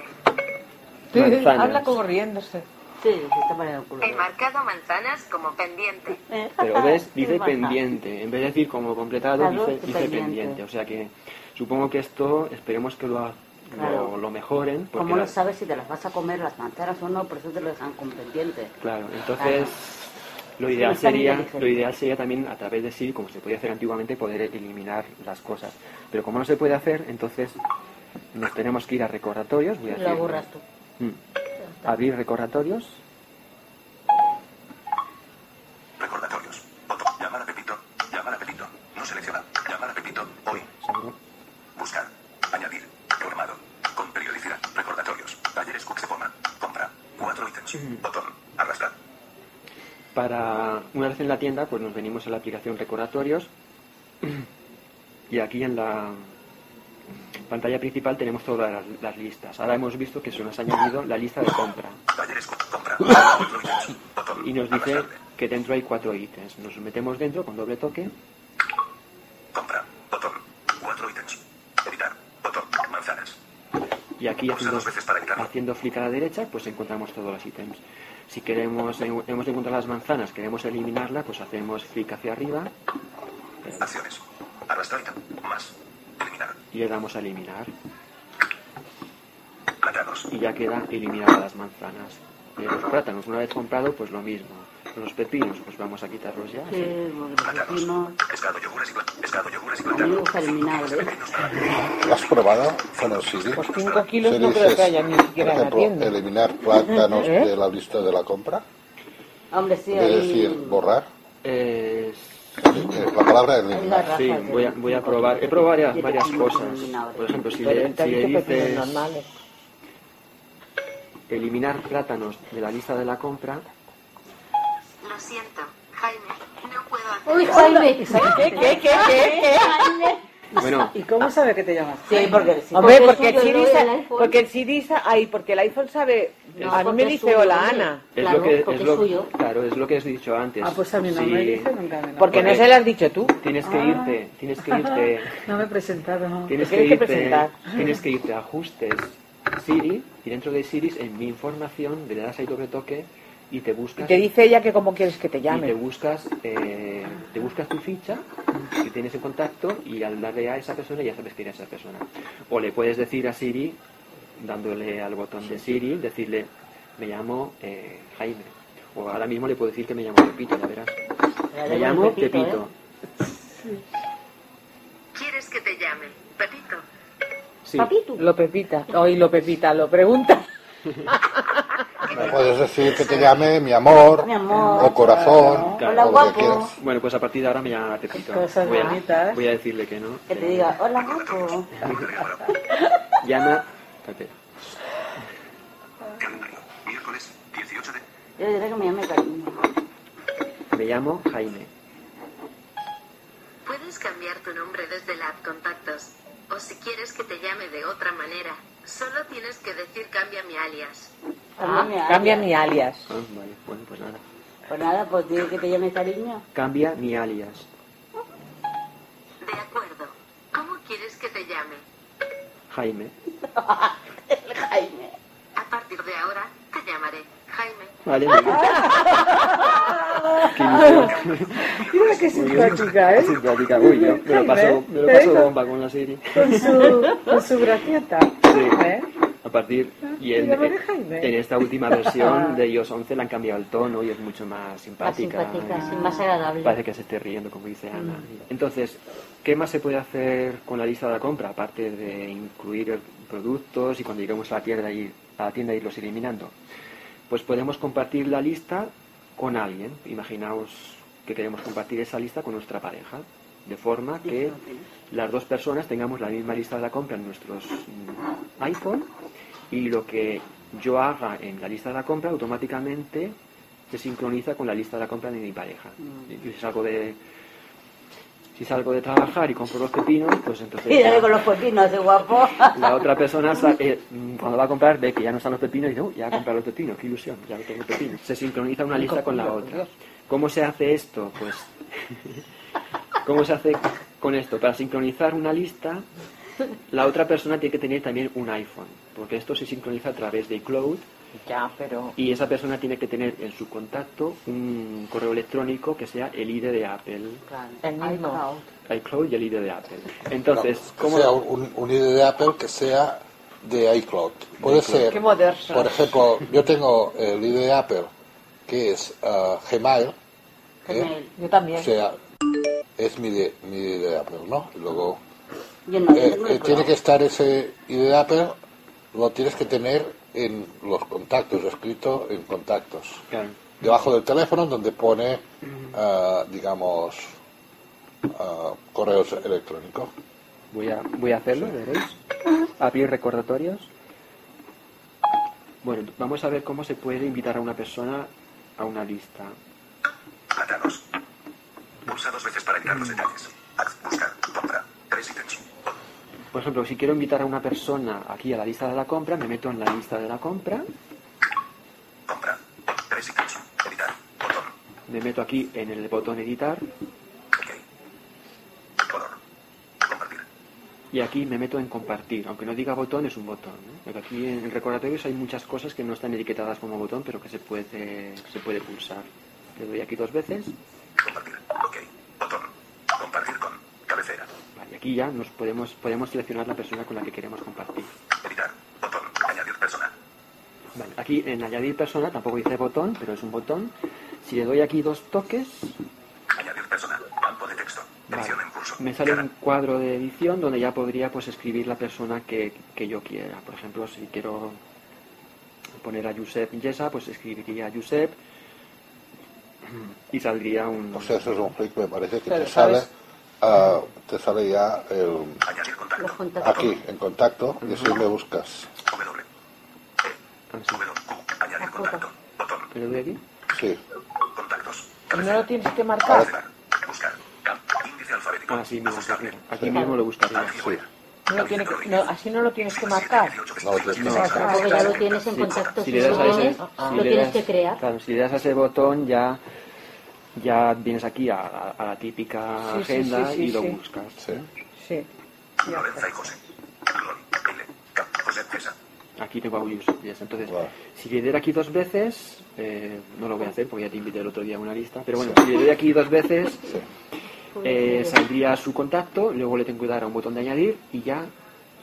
Manzanas. Habla como riéndose. Sí, se està poniendo culo. He marcado manzanas como pendiente. Pero ves, dice pendiente. En vez de decir como completado, Claro, dice, dice pendiente. pendiente. O sea que supongo que esto, esperemos que lo, Claro. lo, lo mejoren. ¿Cómo no sabes si te las vas a comer las manzanas o no? Por eso te lo dejan con pendiente. Claro, entonces lo ideal sería lo ideal sería también a través de Siri, como se podía hacer antiguamente, poder eliminar las cosas. Pero como no se puede hacer, entonces nos tenemos que ir a recordatorios. Voy a Lo borras tú. mm, abrir recordatorios. Recordatorios. Botón. Llamar a Pepito. Llamar a Pepito. No selecciona. Llamar a Pepito. Hoy. seguro. Buscar. Añadir. Formado. Con periodicidad. Recordatorios. Talleres Cook de forma. Compra. Botón. Arrastrar. Para una vez en la tienda, pues nos venimos a la aplicación recordatorios y aquí en la pantalla principal tenemos todas las, las listas. Ahora hemos visto que se nos ha añadido la lista de compra. Talleres. Botón. Y nos dice que dentro hay cuatro ítems. Nos metemos dentro con doble toque Compra. Botón. Cuatro ítems. Editar. Botón. Manzanas. Y aquí haciendo, veces para haciendo flick a la derecha pues encontramos todos los ítems. Si queremos, hemos encontrado las manzanas, queremos eliminarla, pues hacemos flick hacia arriba Acciones. Arrastrar. Más. Eliminar. y le damos a eliminar. Plátanos. y ya queda eliminadas las manzanas. Eh, los plátanos, una vez comprado, pues lo mismo. Los pepinos, pues vamos a quitarlos ya. Sí, pepinos, Pescado, yogures y pescado, yogures y a mí me plátanos. gusta eliminar, ¿eh? ¿Lo has probado con el Siri? Pues 5 kilos Si no creo que haya ni siquiera por en la ejemplo, tienda. eliminar plátanos ¿Eh? de la lista de la compra, Hombre, sí, ahí... decir borrar, Eh, eh, la palabra eliminar. sí, voy a, voy a probar. He probado varias, varias cosas. Por ejemplo, si le, si le dices normales. eliminar plátanos de la lista de la compra, siento, Jaime, no puedo hacer ¡Uy, Jaime! ¿Qué, qué, qué, qué, qué? Jaime. bueno, ¿Y cómo sabe que te llamas? Sí, porque sí. Hombre, Porque el suyo, Siri, ¿no? sa- El iPhone. porque el Siri sa- ay, porque el iPhone sabe, No, a mí me dice suyo, hola. Ana, es Claro, lo que es lo, es suyo. claro, es lo que has dicho antes. Ah, pues a mí no Sí, me dice nunca. no. porque no se lo has dicho tú. Tienes que Ah. irte, tienes que irte, No me he presentado. tienes que tienes que irte, presentar. tienes que irte a ajustes Siri y dentro de Siri en mi información le das ahí doble toque y te Y buscas te dice ella que cómo quieres que te y te llame. buscas eh, te buscas tu ficha que tienes en contacto y al darle a esa persona ya sabes quién es esa persona o le puedes decir a Siri dándole al botón de Siri decirle me llamo eh, Jaime o ahora mismo le puedo decir que me llamo Pepito ya verás Ya me llamo Pepito, Pepito ¿Quieres que te llame? Pepito. sí Papito. Lo Pepita, hoy lo Pepita, lo pregunta. Me puedes decir que te llame mi amor, Mi amor. o corazón, Claro. Hola, o lo que guapo. quieras. bueno pues a partir de ahora me llama Pepito Cosas voy a, voy a decirle que no Que te diga, hola, guapo. llama Pepe. Miércoles 18 de... Yo diré que me llame cariño. me llamo Jaime Puedes cambiar tu nombre desde la app Contactos. O si quieres que te llame de otra manera, solo tienes que decir cambia mi alias. Cambia mi Ah, Cambia mi alias. Ah, vale bueno pues nada Pues nada, pues dile que te llame cariño. cambia mi alias De acuerdo. ¿Cómo quieres que te llame? Jaime El Jaime. A partir de ahora, te llamaré Jaime. Vale. Mira qué simpática, ¿eh? Simpática. Uy, yo me lo paso, me lo ¿Eh? paso bomba con la serie. Con su, con su gracieta. Sí. ¿Eh? A partir y en, Jaime. en esta última versión de iOS 11 le han cambiado el tono y es mucho más Más simpática. simpática, sí, más agradable. Parece que se esté riendo, como dice Ana. Entonces, ¿qué más se puede hacer con la lista de la compra? Aparte de incluir productos y cuando lleguemos a la tienda, ir, a la tienda irlos eliminando. Pues podemos compartir la lista con alguien. Imaginaos que queremos compartir esa lista con nuestra pareja. De forma que las dos personas tengamos la misma lista de la compra en nuestros mm, iPhone y lo que yo haga en la lista de la compra automáticamente se sincroniza con la lista de la compra de mi pareja. Salgo de si salgo de trabajar y compro los pepinos, pues entonces Y dale con los pepinos, de guapo. la otra persona eh, cuando va a comprar ve que ya no están los pepinos y dice, "Uy, ya he comprado los pepinos, qué ilusión, ya no tengo pepinos. Se sincroniza una lista con la otra. ¿Cómo se hace esto? Pues ¿Cómo se hace con esto? Para sincronizar una lista, la otra persona tiene que tener también un iPhone, porque esto se sincroniza a través de iCloud Ya, pero... y esa persona tiene que tener en su contacto un correo electrónico que sea el ID de Apple, El mismo. iCloud y el ID de Apple. Entonces, que ¿cómo sea un, un ID de Apple que sea de iCloud. Puede iCloud. ser, Qué moderno. por ejemplo, yo tengo el ID de Apple que es ah, Gmail, ¿eh? Gmail. Yo también. o sea, es mi ID, mi ID de Apple, ¿no? Y luego Yo no, yo eh, tengo eh, tiene que estar ese ID de Apple, lo tienes que tener en los contactos, escrito en contactos. Claro. Debajo del teléfono donde pone, ah, digamos, ah, correos electrónicos. Voy a, voy a hacerlo, veréis. Abrir recordatorios. Bueno, vamos a ver cómo se puede invitar a una persona a una lista. Plátanos. Pulsa dos veces para editar los detalles. Buscar. Por ejemplo, si quiero invitar a una persona aquí a la lista de la compra, me meto en la lista de la compra, Compra. Tres. Editar. Botón. me meto aquí en el botón editar Color. Compartir. y aquí me meto en compartir. Aunque no diga botón, es un botón. Porque aquí en recordatorios hay muchas cosas que no están etiquetadas como botón, pero que se puede, se puede pulsar. Le doy aquí dos veces. Compartir. Ok. Botón. Compartir con. Cabecera. Vale, aquí ya nos podemos, podemos seleccionar la persona con la que queremos compartir. Editar. Botón. Añadir persona. Vale, aquí en añadir persona tampoco dice botón, pero es un botón. Si le doy aquí dos toques, Añadir persona. Campo de texto. vale, Edición en curso. me sale un cuadro de edición donde ya podría pues escribir la persona que, que yo quiera. Por ejemplo, si quiero poner a Josep Yesa, pues escribiría Josep y saldría un... O sea, eso es un flick, me parece que Pero, te sale, ah, te sale ya el, aquí, en contacto, y así me buscas. Añadir contacto. Botón. ¿Le doy aquí? Sí. Contactos. ¿Y no lo tienes que marcar? Buscar. Camp. Índice alfabético. Ah, sí, aquí, aquí mismo lo buscaría. No lo tiene que- no, así no lo tienes que marcar. No, te- No. Porque ya lo tienes en contacto. si Si le das lo a ese, tienes, si lo le tienes das- que crear. Claro, si le das a ese botón ya ya vienes aquí a, a- a la típica Sí, agenda sí, sí, y lo buscas. Sí. Aquí tengo a yes. Entonces, si le doy aquí dos veces, eh, no lo voy a hacer porque ya te invité el otro día a una lista, pero bueno, si le doy aquí dos veces, eh, saldría su contacto, luego le tengo que dar a un botón de añadir y ya,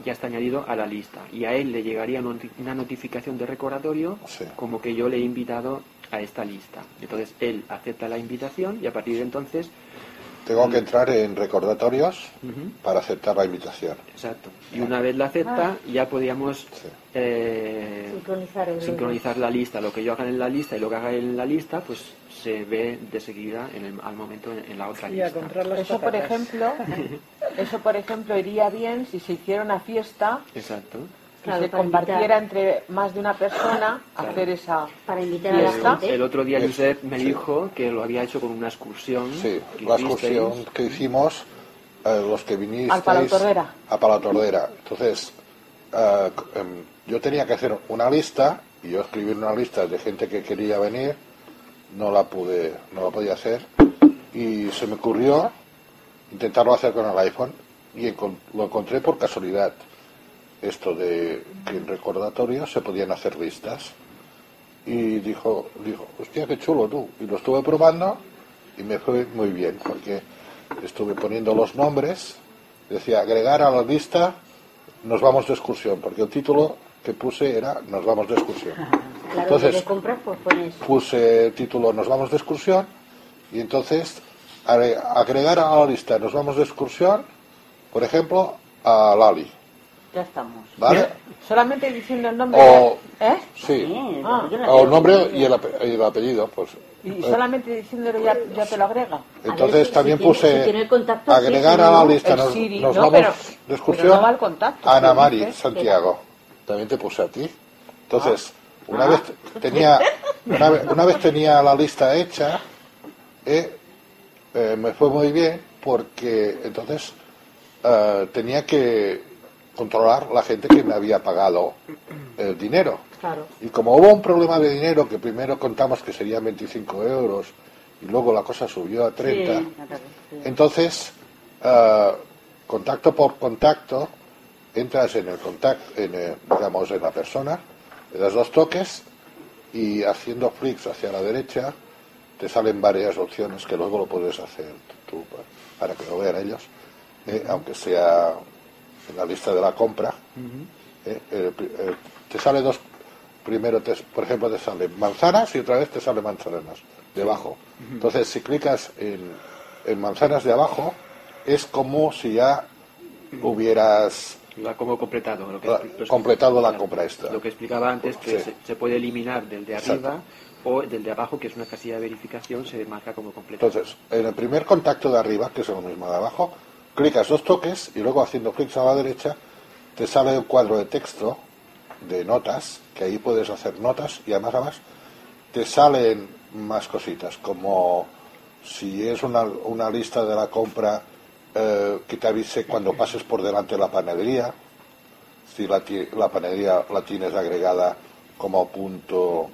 ya está añadido a la lista. Y a él le llegaría una notificación de recordatorio como que yo le he invitado a esta lista. Entonces él acepta la invitación y a partir de entonces Tengo que entrar en recordatorios para aceptar la invitación. Exacto. Y una vez la acepta, Ah. ya podríamos eh, Sincronizar la lista. Lo que yo haga en la lista y lo que haga en la lista, pues se ve de seguida en el, al momento en, en la otra lista. Eso por ejemplo, eso por ejemplo iría bien si se hiciera una fiesta Exacto. Claro, se compartiera invitar. entre más de una persona Claro. hacer esa Para invitar a la fiesta. gente. El otro día Josep me dijo que lo había hecho con una excursión. Sí, que la hicisteis. excursión que hicimos, eh, los que vinisteis a Palau Tordera. Entonces, eh, em, yo tenía que hacer una lista y yo escribí una lista de gente que quería venir, no la pude, no la podía hacer y se me ocurrió intentarlo hacer con el iPhone y lo encontré por casualidad. Esto de que en recordatorios se podían hacer listas y dijo, dijo, hostia, qué chulo tú. Y lo estuve probando y me fue muy bien, porque estuve poniendo los nombres, decía, agregar a la lista, nos vamos de excursión, porque el título que puse era, nos vamos de excursión. Claro, Entonces, compras, pues pones. puse el título, nos vamos de excursión, y entonces agre- agregar a la lista, nos vamos de excursión, por ejemplo, a Lali, Ya estamos. ¿vale? Solamente diciendo el nombre. O- ¿Eh? Sí. Ah. O el nombre y el, ape- y el apellido, pues. Y eh, solamente diciéndolo ya, ya te lo agrega. Entonces también puse contacto, agregar sí, a la lista, nos, Siri, nos no, vamos pero- de pero excursión. no va el contacto, Ana ¿qué Mari, dices? Santiago. También te puse a ti. Entonces, una Ah. vez tenía una, vez- una vez tenía la lista hecha, eh, eh, me fue muy bien porque entonces eh, tenía que controlar la gente que me había pagado el dinero. Claro. Y como hubo un problema de dinero que primero contamos que serían 25 euros y luego la cosa subió a 30, Sí, sí. entonces eh, contacto por contacto entras en el contacto, en, eh, digamos, en la persona, le das dos toques y haciendo flicks hacia la derecha te salen varias opciones que luego lo puedes hacer tú pa- para que lo vean ellos, eh, aunque sea en la lista de la compra. Eh, el- te sale dos, primero, te- por ejemplo, te sale manzanas y otra vez te sale manzanas debajo. Ujú. Entonces, si clicas en, en manzanas de abajo, es como si ya hubieras La como completado. Lo que, la- lo- completado la compra esta. Lo que explicaba antes, que Sí. se, se puede eliminar del de Exacto. arriba o del de abajo, que es una casilla de verificación, se marca como completado. Entonces, en el primer contacto de arriba, que es lo mismo de abajo, clicas dos toques y luego haciendo clics a la derecha te sale un cuadro de texto de notas, que ahí puedes hacer notas y además, además te salen más cositas, como si es una, una lista de la compra eh, que te avise cuando pases por delante de la panadería, si la, la panadería la tienes agregada como punto,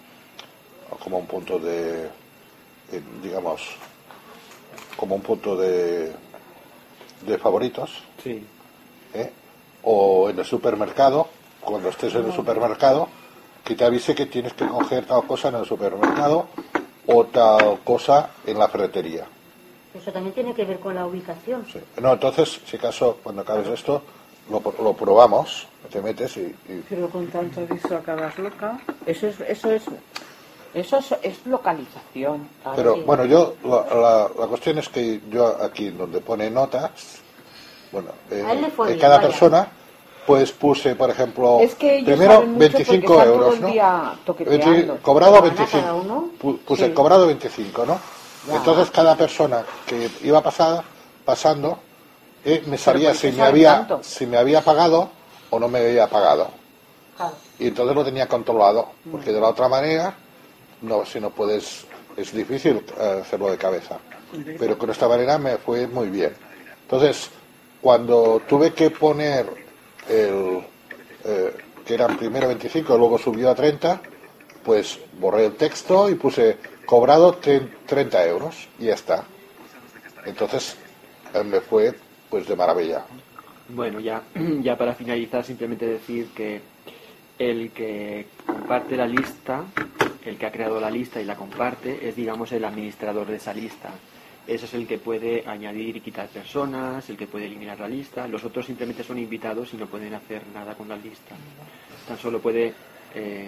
como un punto de, digamos, como un punto de, de favoritos. Sí. ¿eh? O en el supermercado, cuando estés en el supermercado, que te avise que tienes que coger tal cosa en el supermercado o tal cosa en la ferretería. Eso también tiene que ver con la ubicación. No, entonces, si acaso, cuando acabes esto, lo, lo probamos, te metes y... y- Pero con tanto aviso acabas loca. Eso es, eso es, eso es, es localización. claro. Pero bueno, yo, la, la- la cuestión es que yo aquí donde pone notas, bueno, eh, cada vaya. persona, pues puse, por ejemplo, Es que ellos primero saben mucho 25 porque están todo euros, ¿no? día toqueteando. 20 cobrado ¿Van a 25. cada uno? Pu- Puse Sí. cobrado 25, ¿no? Ya. Entonces cada persona que iba pasada, pasando, eh, me sabía ¿por qué si me, había, tanto? si me había pagado o no me había pagado. Claro. Y entonces lo tenía controlado, porque de la otra manera, no, si no puedes, es difícil eh, hacerlo de cabeza. Pero con esta manera me fue muy bien. Entonces, cuando tuve que poner el, eh, que eran primero 25 y luego subió a 30, pues borré el texto y puse cobrado tre- 30 euros y ya está. Entonces, eh, me fue pues de maravilla. Bueno, ya, ya para finalizar, simplemente decir que el que comparte la lista, el que ha creado la lista y la comparte, es, digamos, el administrador de esa lista. Ese es el que puede añadir y quitar personas, el que puede eliminar la lista. Los otros simplemente son invitados y no pueden hacer nada con la lista. Tan solo puede, eh,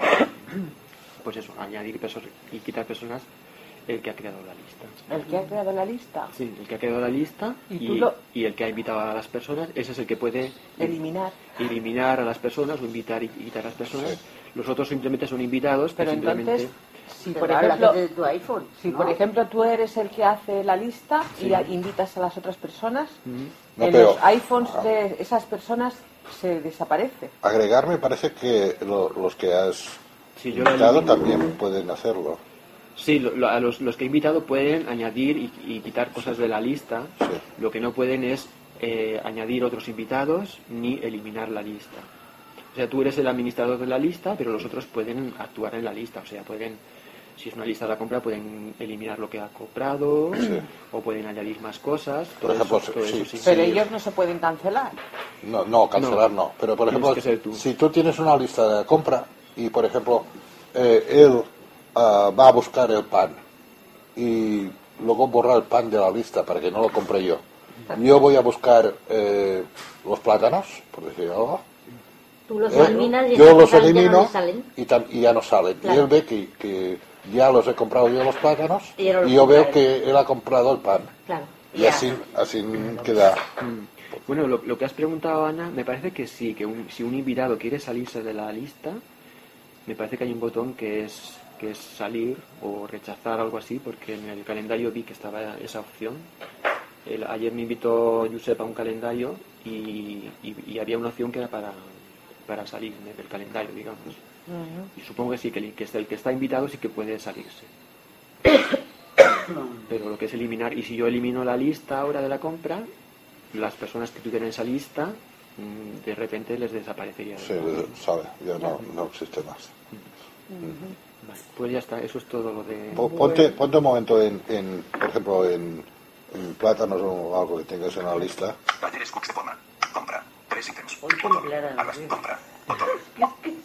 pues eso, añadir personas y quitar personas el que ha creado la lista. El que ha creado la lista. Sí, el que ha creado la lista ¿Y y, tú lo- y el que ha invitado a las personas, ese es el que puede Eliminar. eliminar a las personas o invitar y quitar a las personas. Los otros simplemente son invitados, Pero que simplemente... entonces, si por ejemplo, de tu iPhone, si ¿no? por ejemplo tú eres el que hace la lista Sí. y a- invitas a las otras personas, No, en pero- los iPhones de esas personas se desaparece. Agregar me parece que lo- los que has Sí, yo la invitado también pueden hacerlo. Sí, lo- lo- a los, los que he invitado pueden añadir y, y quitar cosas de la lista. Lo que no pueden es eh, añadir otros invitados ni eliminar la lista. O sea, tú eres el administrador de la lista, pero los otros pueden actuar en la lista. O sea, pueden, si es una lista de la compra, pueden eliminar lo que ha comprado o pueden añadir más cosas. Todo Por ejemplo, eso, todo sí, eso. Pero ellos no se pueden cancelar. No, no, cancelar no. Pero, por ejemplo, tú. si tú tienes una lista de compra y, por ejemplo, eh, él ah, va a buscar el pan y luego borra el pan de la lista para que no lo compre yo. Yo voy a buscar eh, los plátanos, por decir algo. Tú los ¿eh? eliminas y yo los cosas ya no elimino y, tam- y ya no salen. Claro. Y él ve que, que ya los he comprado yo los plátanos Y él los y yo veo que él ha comprado el pan. Claro. Y Ya. así, así queda. Bueno, lo, lo que has preguntado, Ana, me parece que sí, que un- si un invitado quiere salirse de la lista, me parece que hay un botón que es que es salir o rechazar algo así, porque en el calendario vi que estaba esa opción. El- ayer me invitó Josep a un calendario y, y- y había una opción que era para, para salir del calendario, digamos. Y supongo que sí, que el que está, el que está invitado sí que puede salirse. Pero lo que es eliminar, y si yo elimino la lista ahora de la compra, las personas que tuvieran esa lista, mm, de repente les desaparecería. Sí, sabe, ya no, no existe más. Vale, pues ya está, eso es todo lo de... Po- Ponte, ponte un momento en, en, por ejemplo, en, en plátanos o algo que tengas en la lista. Compra. Tres ítems. Hoy clara, Arras. Compra. Botón.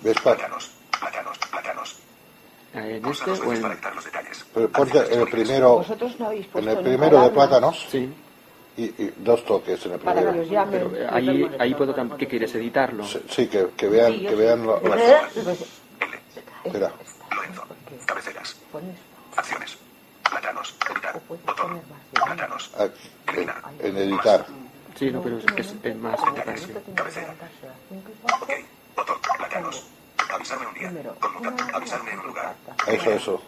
¿Ves? Pa- Plátanos. Plátanos. Plátanos. ¿En Pulsa este o en...? para dictar los detalles. Pero ponte en el primero, Vosotros no habéis en el primero de plátanos Sí, y, y dos toques en el Para que primero. los llamen. pero ahí, ahí puedo... ¿Qué quieres? ¿Editarlo? Sí, sí, que, que vean, que vean lo- las... Espera, Lorenzo. Cabeceras. Acciones. Plátanos. Editar. Botón. más. Plátanos. en, en editar. Sí, no, pero es que es, es más. Cabecera. Ok. Botón. Plátanos. Avisarme un día. Conmutador. Avisarme en un lugar. Eso, eso.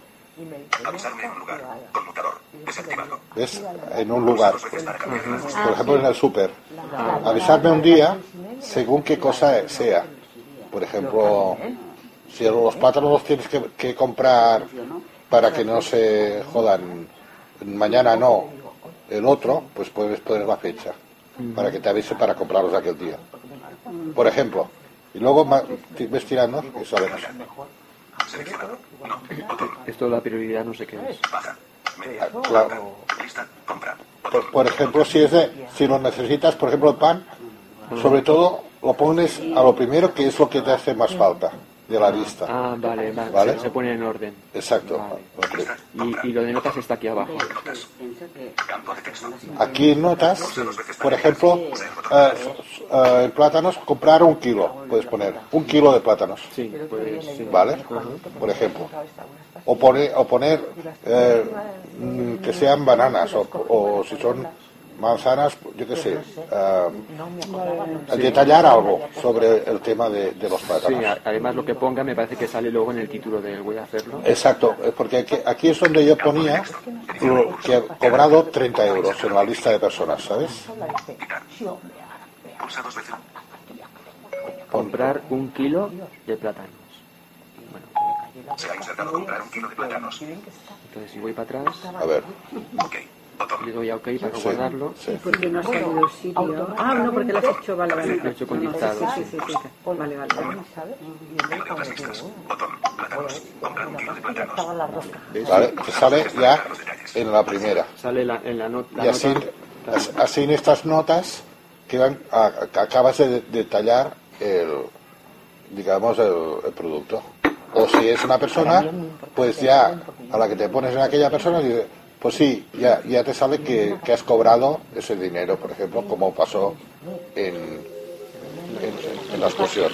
Avisarme en un lugar. Conmutador. Desactivado. ¿Ves? En un lugar. Por ejemplo, en el súper. Avisarme un día según qué cosa sea. Por ejemplo, si los plátanos los tienes que, que comprar para que no se jodan mañana no el otro, pues puedes poner la fecha. Para que te avise para comprarlos aquel día. Por ejemplo, y luego ves tirando y sabemos. Seleccionado. No. Esto de la prioridad no sé qué es. Baja. Media. Ah, claro. Lista. Compra. Por, por ejemplo, si es de, si lo necesitas, por ejemplo, el pan, sobre todo lo pones a lo primero que es lo que te hace más falta de la lista. Ah, vale, vale. ¿Vale? Se, pone en orden. Exacto. Y, y lo de notas está aquí abajo. Aquí en notas, por ejemplo, eh, eh, el plátanos, comprar un kilo, puedes poner un kilo de plátanos. Sí, pues sí. ¿Vale? Por ejemplo. O poner, o poner eh, mm, que sean bananas, o, o si son manzanas, yo qué sé, eh, detallar algo sobre el tema de, de los Sí, plátanos. a- además lo que ponga me parece que sale luego en el título del voy a hacerlo. Exacto, porque aquí, aquí es donde yo ponía que he cobrado 30 euros en la lista de personas, ¿sabes? Comprar un kilo de plátanos. Se ha insertado comprar un kilo de plátanos. Entonces si voy para atrás, A ver. Ok. Le doy a OK para Sí, guardarlo. sí. Porque no ha salido el sitio. Ah, no, porque lo has hecho, vale, vale. Lo he hecho con No. Sí, sí, sí. sí. Vale, vale. ¿Vale? Te sale ya en la primera. Sale la- en la, not- la Y así, nota. as- así en estas notas quedan, a- a- acabas de detallar el, digamos, el, el producto. O si es una persona, pues ya a la que te pones en aquella persona, dice, pues sí, ya, ya te sale que, que has cobrado ese dinero, por ejemplo, como pasó en, en, en la explosión.